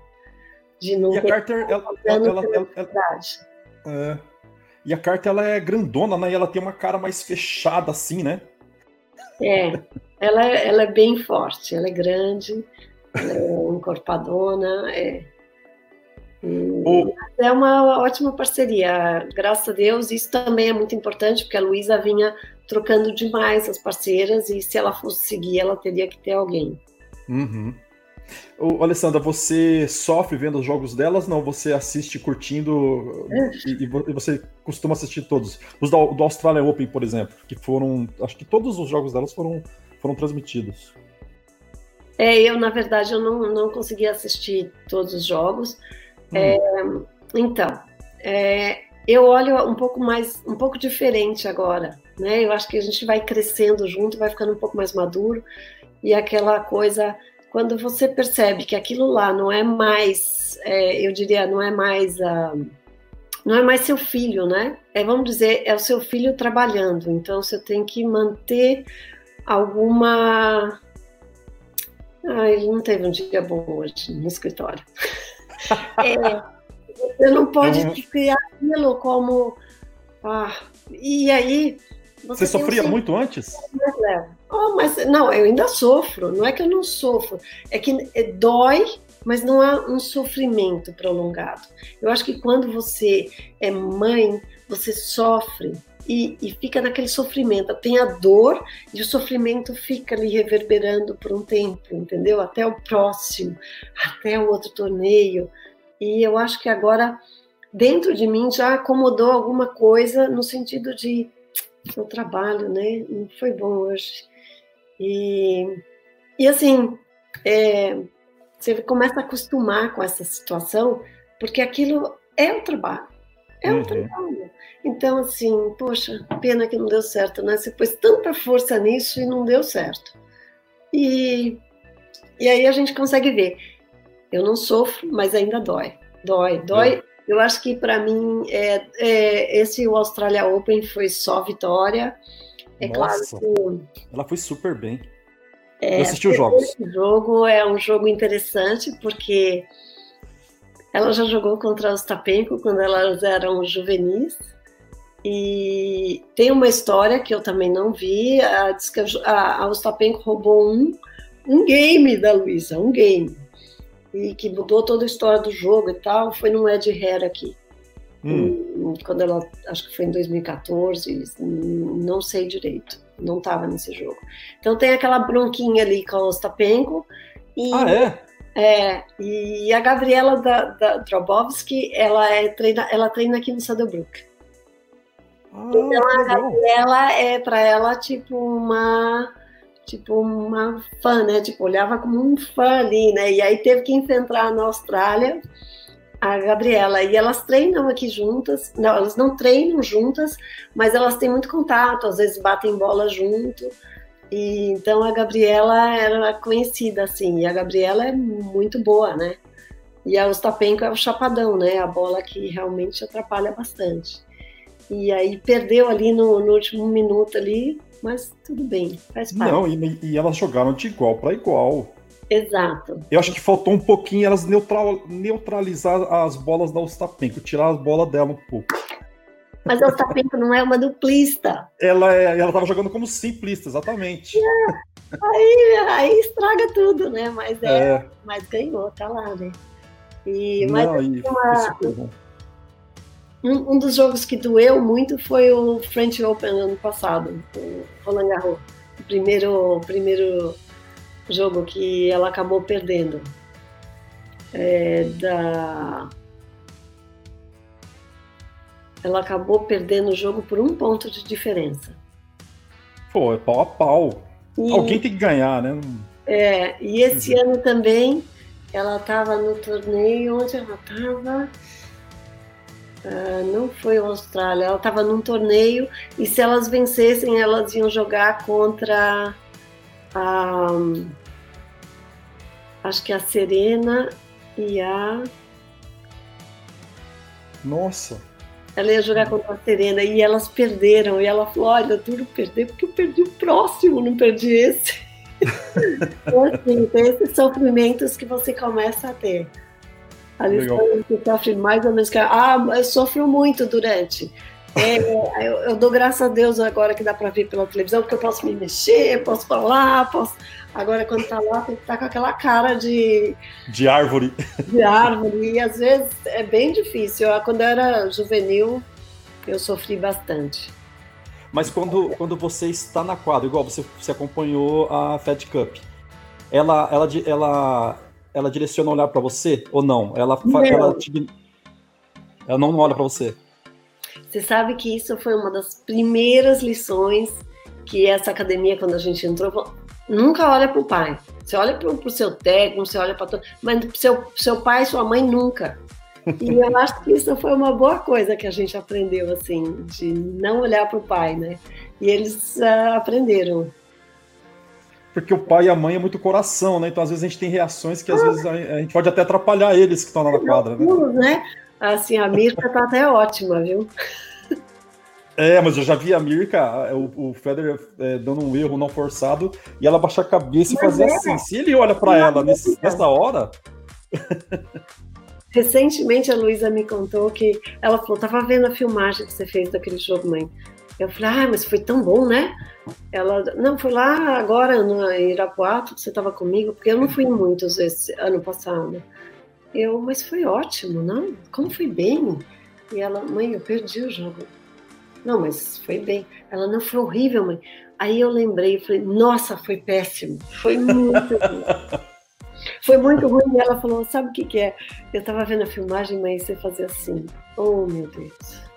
De não e a Carter, ela, ela, ela, ela, é, e a carta ela é grandona, né? E ela tem uma cara mais fechada assim, né? É, ela, ela é bem forte, ela é grande, ela é encorpadona, é. O... É uma ótima parceria, graças a Deus. Isso também é muito importante, porque a Luísa vinha trocando demais as parceiras, e se ela fosse seguir, ela teria que ter alguém. Uhum. Ô, Alessandra, você sofre vendo os jogos delas? Não, você assiste curtindo e, e, você costuma assistir todos. Os do, do Australia Open, por exemplo, que foram. Acho que todos os jogos delas foram, foram transmitidos. É, eu, na verdade, eu não, não consegui assistir todos os jogos. Hum. É, então, é, eu olho um pouco mais, um pouco diferente agora, né? Eu acho que a gente vai crescendo junto, vai ficando um pouco mais maduro e aquela coisa quando você percebe que aquilo lá não é mais, é, eu diria, não é mais a não é mais seu filho, né? É, vamos dizer, é o seu filho trabalhando. Então você tem que manter alguma ah, ele não teve um dia bom hoje no escritório. é, você não pode criar aquilo como. Ah, e aí. Você, você sofria um... muito antes? Oh, mas não, eu ainda sofro. Não é que eu não sofro, é que é, dói, mas não é um sofrimento prolongado. Eu acho que quando você é mãe, você sofre e, e, fica naquele sofrimento. Tem a dor e o sofrimento fica ali reverberando por um tempo, entendeu? Até o próximo, até o outro torneio. E eu acho que agora, dentro de mim, já acomodou alguma coisa no sentido de o trabalho, né? Não foi bom hoje. E, e assim, é, você começa a acostumar com essa situação, porque aquilo é o trabalho. É um uhum. trabalho. Então, assim, poxa, pena que não deu certo, né? Você pôs tanta força nisso e não deu certo. E, e aí a gente consegue ver. Eu não sofro, mas ainda dói. Dói, dói. É. Eu acho que para mim é, é, esse o Australia Open foi só vitória. É Nossa, claro que. Ela foi super bem. É, Eu assisti os jogos. Esse jogo é um jogo interessante porque ela já jogou contra os Tapenko quando elas eram juvenis. E tem uma história que eu também não vi. A, a, a Ostapenko roubou um, um game da Luísa, um game. E que mudou toda a história do jogo e tal. Foi no Ed Hair aqui. Hum. Quando ela, acho que foi em 2014, não sei direito. Não estava nesse jogo. Então tem aquela bronquinha ali com a Ostapenko. E, ah, é? É, e a Gabriela da, da Drobowski, ela, é, treina, ela treina aqui no Saddlebrook. Ah, então a Gabriela é para ela tipo uma tipo uma fã, né? Tipo, olhava como um fã ali, né? E aí teve que enfrentar na Austrália a Gabriela. E elas treinam aqui juntas. Não, elas não treinam juntas, mas elas têm muito contato, às vezes batem bola junto. E, então a Gabriela era conhecida assim, e a Gabriela é muito boa, né? E a Ostapenko é o chapadão, né? A bola que realmente atrapalha bastante. E aí perdeu ali no, no último minuto ali, mas tudo bem, faz parte. Não, e, e elas jogaram de igual para igual. Exato. Eu acho que faltou um pouquinho elas neutral, neutralizar as bolas da Ostapenko, tirar as bolas dela um pouco. Mas a Ostapenko não é uma duplista. Ela é, ela estava jogando como simplista, exatamente. É, aí, aí estraga tudo, né? Mas, é, é. mas ganhou, tá lá, né? E, mas não, uma, um, um, dos jogos que doeu muito foi o French Open ano passado, o Roland Garros. O primeiro, primeiro jogo que ela acabou perdendo. É, da ela acabou perdendo o jogo por um ponto de diferença. Pô, é pau a pau. E, Alguém tem que ganhar, né? É, e esse uhum. ano também ela estava no torneio, onde ela estava? Uh, não foi a Austrália, ela estava num torneio e se elas vencessem, elas iam jogar contra a. Acho que a Serena e a. Nossa! Ela ia jogar contra a Serena e elas perderam. E ela falou: Olha, duro perder porque eu perdi o próximo, não perdi esse. então, assim, tem esses sofrimentos que você começa a ter. A Alessandra que sofre mais ou menos que. Ah, eu sofro muito durante. É, eu, eu, dou graças a Deus agora que dá para ver pela televisão, porque eu posso me mexer, posso falar, posso. Agora, quando tá lá, tem que estar tá com aquela cara de. De árvore. De árvore. E às vezes é bem difícil. Eu, quando eu era juvenil, eu sofri bastante. Mas quando, quando você está na quadra, igual você, você acompanhou a Fed Cup, ela, ela, ela, ela direciona olhar para você ou não? Ela, não. ela, te, ela não olha para você. Você sabe que isso foi uma das primeiras lições que essa academia, quando a gente entrou, nunca olha para o pai. Você olha para o seu técnico, você olha para todo, mas seu seu pai, sua mãe nunca. E eu acho que isso foi uma boa coisa que a gente aprendeu, assim, de não olhar para o pai, né? E eles uh, aprenderam. Porque o pai e a mãe é muito coração, né? Então, às vezes, a gente tem reações que, às ah. vezes, a gente pode até atrapalhar eles que estão lá na quadra, né? né? Assim, a Mirka tá até ótima, viu? É, mas eu já vi a Mirka, o, o Federer é, dando um erro não forçado, e ela baixar a cabeça mas e fazer é. assim. Se ele olha para ela nesse, nessa hora. Recentemente a Luísa me contou que ela falou: tava vendo a filmagem que você fez daquele jogo, mãe. Eu falei: ah, mas foi tão bom, né? Ela, não, foi lá agora no Irapuato que você estava comigo, porque eu não fui muitos esse ano passado. Eu, mas foi ótimo, não? Como foi bem? E ela, mãe, eu perdi o jogo. Não, mas foi bem. Ela, não, foi horrível, mãe. Aí eu lembrei, falei, nossa, foi péssimo. Foi muito ruim. Foi muito ruim. E ela falou: Sabe o que, que é? Eu estava vendo a filmagem, mas você fazia assim. Oh, meu Deus.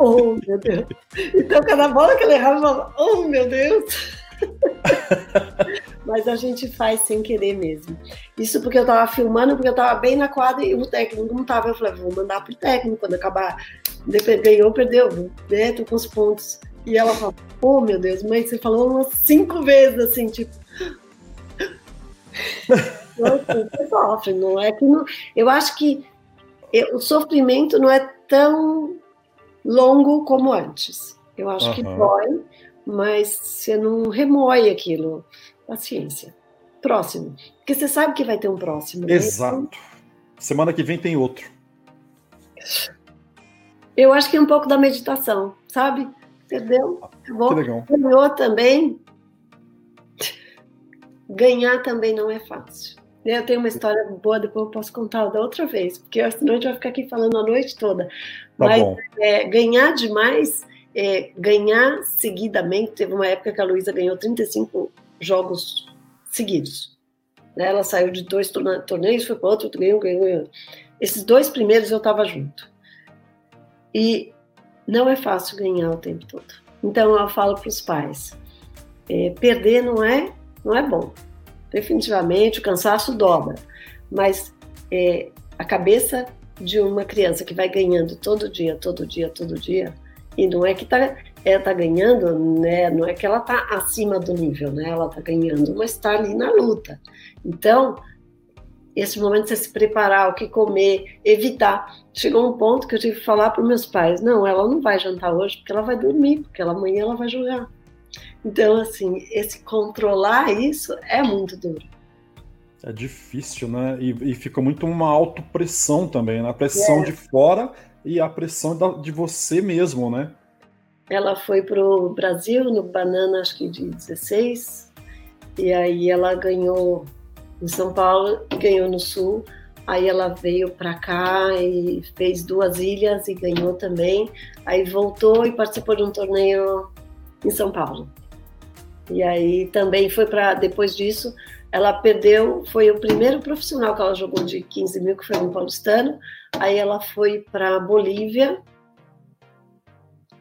Oh, meu Deus. Então, cada bola que ele errava, eu falava: Oh, meu Deus. mas a gente faz sem querer mesmo. Isso porque eu estava filmando, porque eu estava bem na quadra e o técnico não estava. Eu falei: Vou mandar pro técnico quando acabar. Ganhou, perdeu. Né? Tô com os pontos. E ela falou: Oh, meu Deus, mas você falou umas cinco vezes assim, tipo. Você sofre, não é que não, eu acho que o sofrimento não é tão longo como antes. Eu acho uhum. que dói, mas você não remoe aquilo. Paciência. Próximo. Porque você sabe que vai ter um próximo. Né? Exato. Né? Semana que vem tem outro. Eu acho que é um pouco da meditação, sabe? Entendeu? Acabou. Que legal. Ganhou também. Ganhar também não é fácil. Eu tenho uma história boa, depois eu posso contar da outra vez, porque senão a gente vai ficar aqui falando a noite toda. Tá Mas é, ganhar demais, é, ganhar seguidamente, teve uma época que a Luísa ganhou 35 jogos seguidos. Né? Ela saiu de dois torneios, foi para outro, ganhou, ganhou, ganhou. Esses dois primeiros eu estava junto. E não é fácil ganhar o tempo todo. Então eu falo para os pais, é, perder não é não é bom. Definitivamente, o cansaço dobra. Mas é, a cabeça de uma criança que vai ganhando todo dia, todo dia, todo dia, e não é que tá, ela tá ganhando, né? Não é que ela tá acima do nível, né? Ela tá ganhando, mas está ali na luta. Então, esse momento de você se preparar, o que comer, evitar. Chegou um ponto que eu tive que falar para meus pais: não, ela não vai jantar hoje porque ela vai dormir, porque ela, amanhã ela vai jogar. Então, assim, esse controlar isso é muito duro. É difícil, né? E, e fica muito uma autopressão também, né? A pressão é. de fora e a pressão da, de você mesmo, né? Ela foi para o Brasil no Banana, acho que de 16, e aí ela ganhou em São Paulo e ganhou no Sul. Aí ela veio para cá e fez duas ilhas e ganhou também. Aí voltou e participou de um torneio em São Paulo. E aí também foi para, depois disso, ela perdeu, foi o primeiro profissional que ela jogou de 15 mil, que foi no Paulistano. Aí ela foi para Bolívia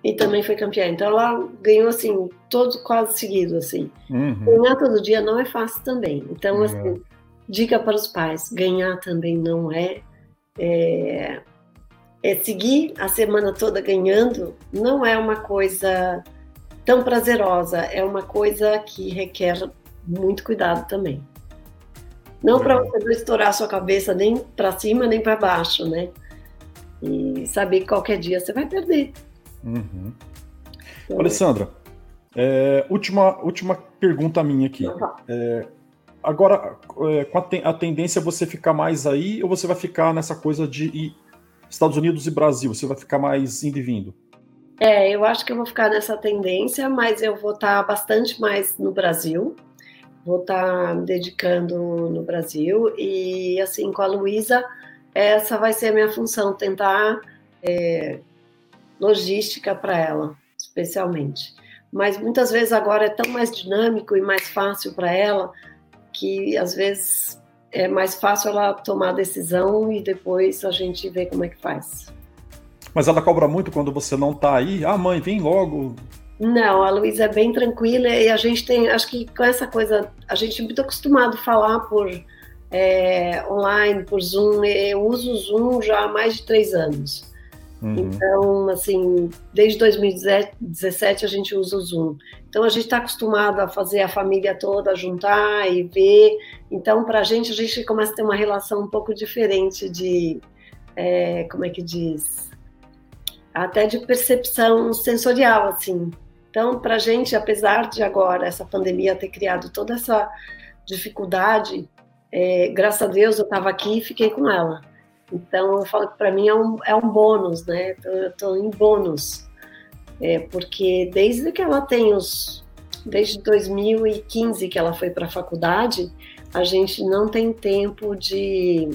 e também foi campeã. Então ela ganhou assim, todo quase seguido, assim. Uhum. Ganhar todo dia não é fácil também. Então, uhum. assim, dica para os pais: ganhar também não é, é. É seguir a semana toda ganhando, não é uma coisa tão prazerosa. É uma coisa que requer muito cuidado também. Não para você não estourar sua cabeça nem para cima nem para baixo, né? E saber que qualquer dia você vai perder. Uhum. Então, Alessandra, é, última, última pergunta minha aqui. É, agora, é, com a, ten, a tendência é você ficar mais aí ou você vai ficar nessa coisa de Estados Unidos e Brasil? Você vai ficar mais indo e vindo? É, eu acho que eu vou ficar nessa tendência, mas eu vou estar bastante mais no Brasil. Vou estar me dedicando no Brasil e, assim, com a Luísa, essa vai ser a minha função, tentar é, logística para ela, especialmente. Mas muitas vezes agora é tão mais dinâmico e mais fácil para ela que às vezes é mais fácil ela tomar a decisão e depois a gente vê como é que faz. Mas ela cobra muito quando você não está aí? Ah, mãe, vem logo. Não, a Luísa é bem tranquila e a gente tem, acho que com essa coisa, a gente é muito acostumado a falar por é, online, por Zoom. Eu uso o Zoom já há mais de três anos. Uhum. Então, assim, desde 2017 a gente usa o Zoom. Então, a gente está acostumado a fazer a família toda juntar e ver. Então, para a gente, a gente começa a ter uma relação um pouco diferente de, é, como é que diz? Até de percepção sensorial, assim. Então, para a gente, apesar de agora essa pandemia ter criado toda essa dificuldade, é, graças a Deus eu estava aqui e fiquei com ela. Então, eu falo que para mim é um, é um bônus, né? Eu estou em bônus. É, porque desde que ela tem os. Desde 2015 que ela foi para a faculdade, a gente não tem tempo de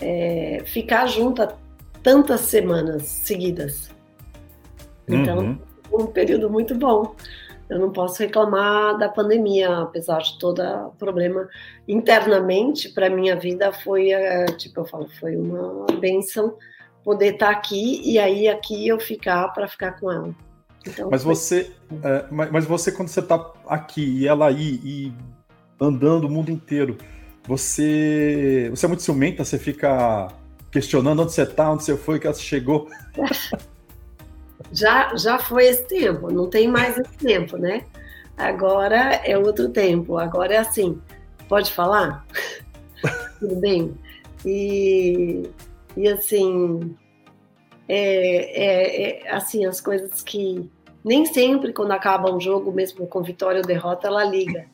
é, ficar junta tantas semanas seguidas. Então, uhum. um período muito bom eu não posso reclamar da pandemia, apesar de todo o problema internamente para minha vida foi, eh, tipo eu falo, foi uma benção poder estar tá aqui e aí aqui eu ficar para ficar com ela. Então, mas foi... você, é, mas você quando você está aqui e ela aí e andando o mundo inteiro, você, você é muito ciumenta, você fica questionando onde você está, onde você foi, que ela chegou. já, já foi esse tempo, não tem mais esse tempo, né? Agora é outro tempo, agora é assim, pode falar? Tudo bem? E, e assim, é, é, é, assim, as coisas que nem sempre quando acaba um jogo, mesmo com vitória ou derrota, ela liga.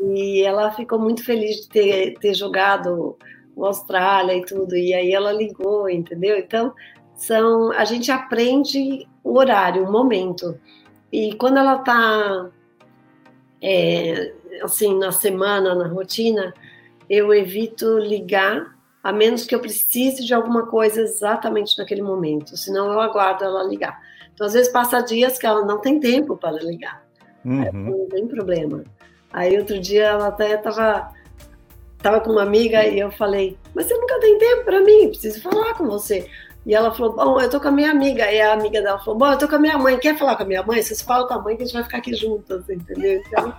E ela ficou muito feliz de ter, ter jogado Austrália e tudo, e aí ela ligou, entendeu? Então, são a gente aprende o horário, o momento. E quando ela está é, assim na semana, na rotina, eu evito ligar, a menos que eu precise de alguma coisa exatamente naquele momento. Senão eu aguardo ela ligar. Então às vezes passa dias que ela não tem tempo para ligar. Uhum. não tem problema. Aí outro dia ela até estava tava com uma amiga e eu falei, mas você nunca tem tempo para mim, preciso falar com você. E ela falou: Bom, eu tô com a minha amiga. E a amiga dela falou: Bom, eu tô com a minha mãe. Quer falar com a minha mãe? Vocês falam com a mãe que a gente vai ficar aqui juntas, entendeu? Então,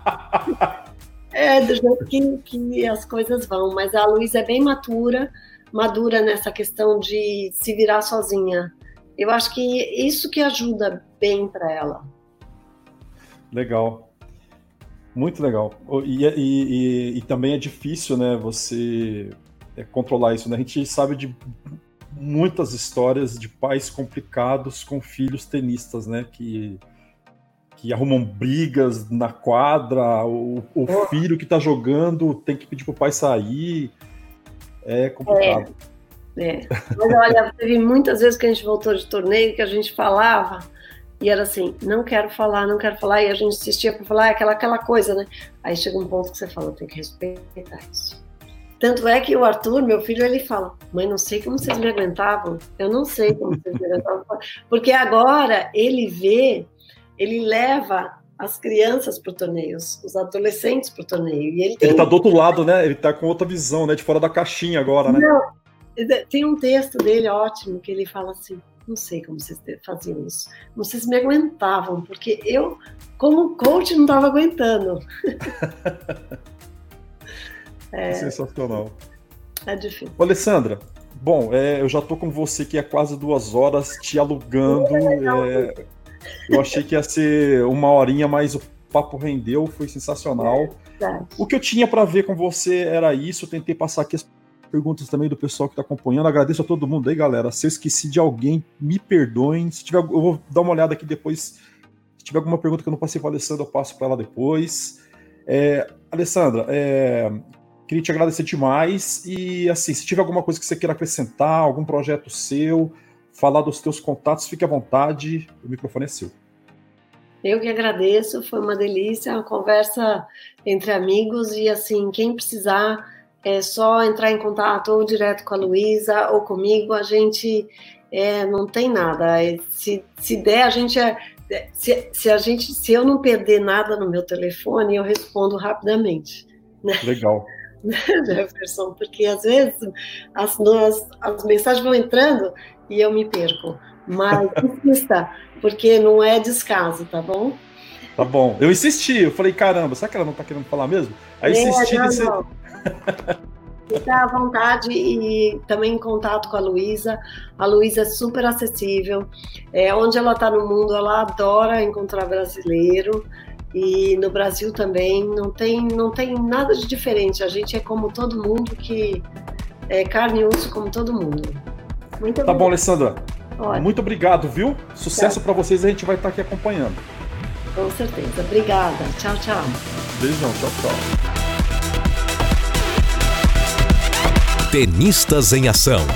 é do jeito que, que as coisas vão. Mas a Luísa é bem matura, madura nessa questão de se virar sozinha. Eu acho que isso que ajuda bem para ela. Legal. Muito legal. E, e, e, e, também é difícil, né, você é, controlar isso, né? A gente sabe de muitas histórias de pais complicados com filhos tenistas, né? Que, que arrumam brigas na quadra, o, o filho que tá jogando tem que pedir pro pai sair. É complicado. É. é. Mas olha, teve muitas vezes que a gente voltou de torneio que a gente falava e era assim, não quero falar, não quero falar, e a gente insistia para falar aquela, aquela coisa, né? Aí chega um ponto que você fala, tem que respeitar isso. Tanto é que o Arthur, meu filho, ele fala: Mãe, não sei como vocês me aguentavam. Eu não sei como vocês me aguentavam. Porque agora ele vê, ele leva as crianças para o torneio, os adolescentes para o torneio. E ele, tem... ele tá do outro lado, né? Ele tá com outra visão, né? De fora da caixinha agora, né? Não, tem um texto dele ótimo que ele fala assim: não sei como vocês faziam isso. Vocês me aguentavam, porque eu, como coach, não estava aguentando. É... Sensacional. É difícil. Alessandra, bom, é, eu já tô com você aqui há quase duas horas te alugando. É, eu achei que ia ser uma horinha, mas o papo rendeu, foi sensacional. É, o que eu tinha para ver com você era isso. Tentei passar aqui as perguntas também do pessoal que está acompanhando. Agradeço a todo mundo aí, galera. Se eu esqueci de alguém, me perdoem. Se tiver, eu vou dar uma olhada aqui depois. Se tiver alguma pergunta que eu não passei para a Alessandra, eu passo para ela depois. É, Alessandra, é, Queria te agradecer demais e, assim, se tiver alguma coisa que você queira acrescentar, algum projeto seu, falar dos teus contatos, fique à vontade, o microfone é seu. Eu que agradeço, foi uma delícia, uma conversa entre amigos e assim, quem precisar é só entrar em contato ou direto com a Luísa ou comigo, a gente é, não tem nada. É, se, se der, a gente é, se, se, a gente, se eu não perder nada no meu telefone, eu respondo rapidamente. Né? Legal. Jefferson, porque às vezes as, as, as mensagens vão entrando e eu me perco. Mas insista, porque não é descaso, tá bom? Tá bom. Eu insisti, eu falei, caramba, será que ela não tá querendo falar mesmo? Aí é, insisti não, nesse... não. Fica à vontade e também em contato com a Luísa. A Luísa é super acessível. É, onde ela está no mundo, ela adora encontrar brasileiro. E no Brasil também não tem, não tem nada de diferente. A gente é como todo mundo que é carne e osso como todo mundo. Muito tá bom, Alessandra. Muito obrigado, viu? Sucesso para vocês, a gente vai estar tá aqui acompanhando. Com certeza. Obrigada. Tchau, tchau. Beijão, tchau, tchau. Tenistas em Ação.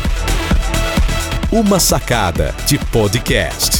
Uma sacada de podcast.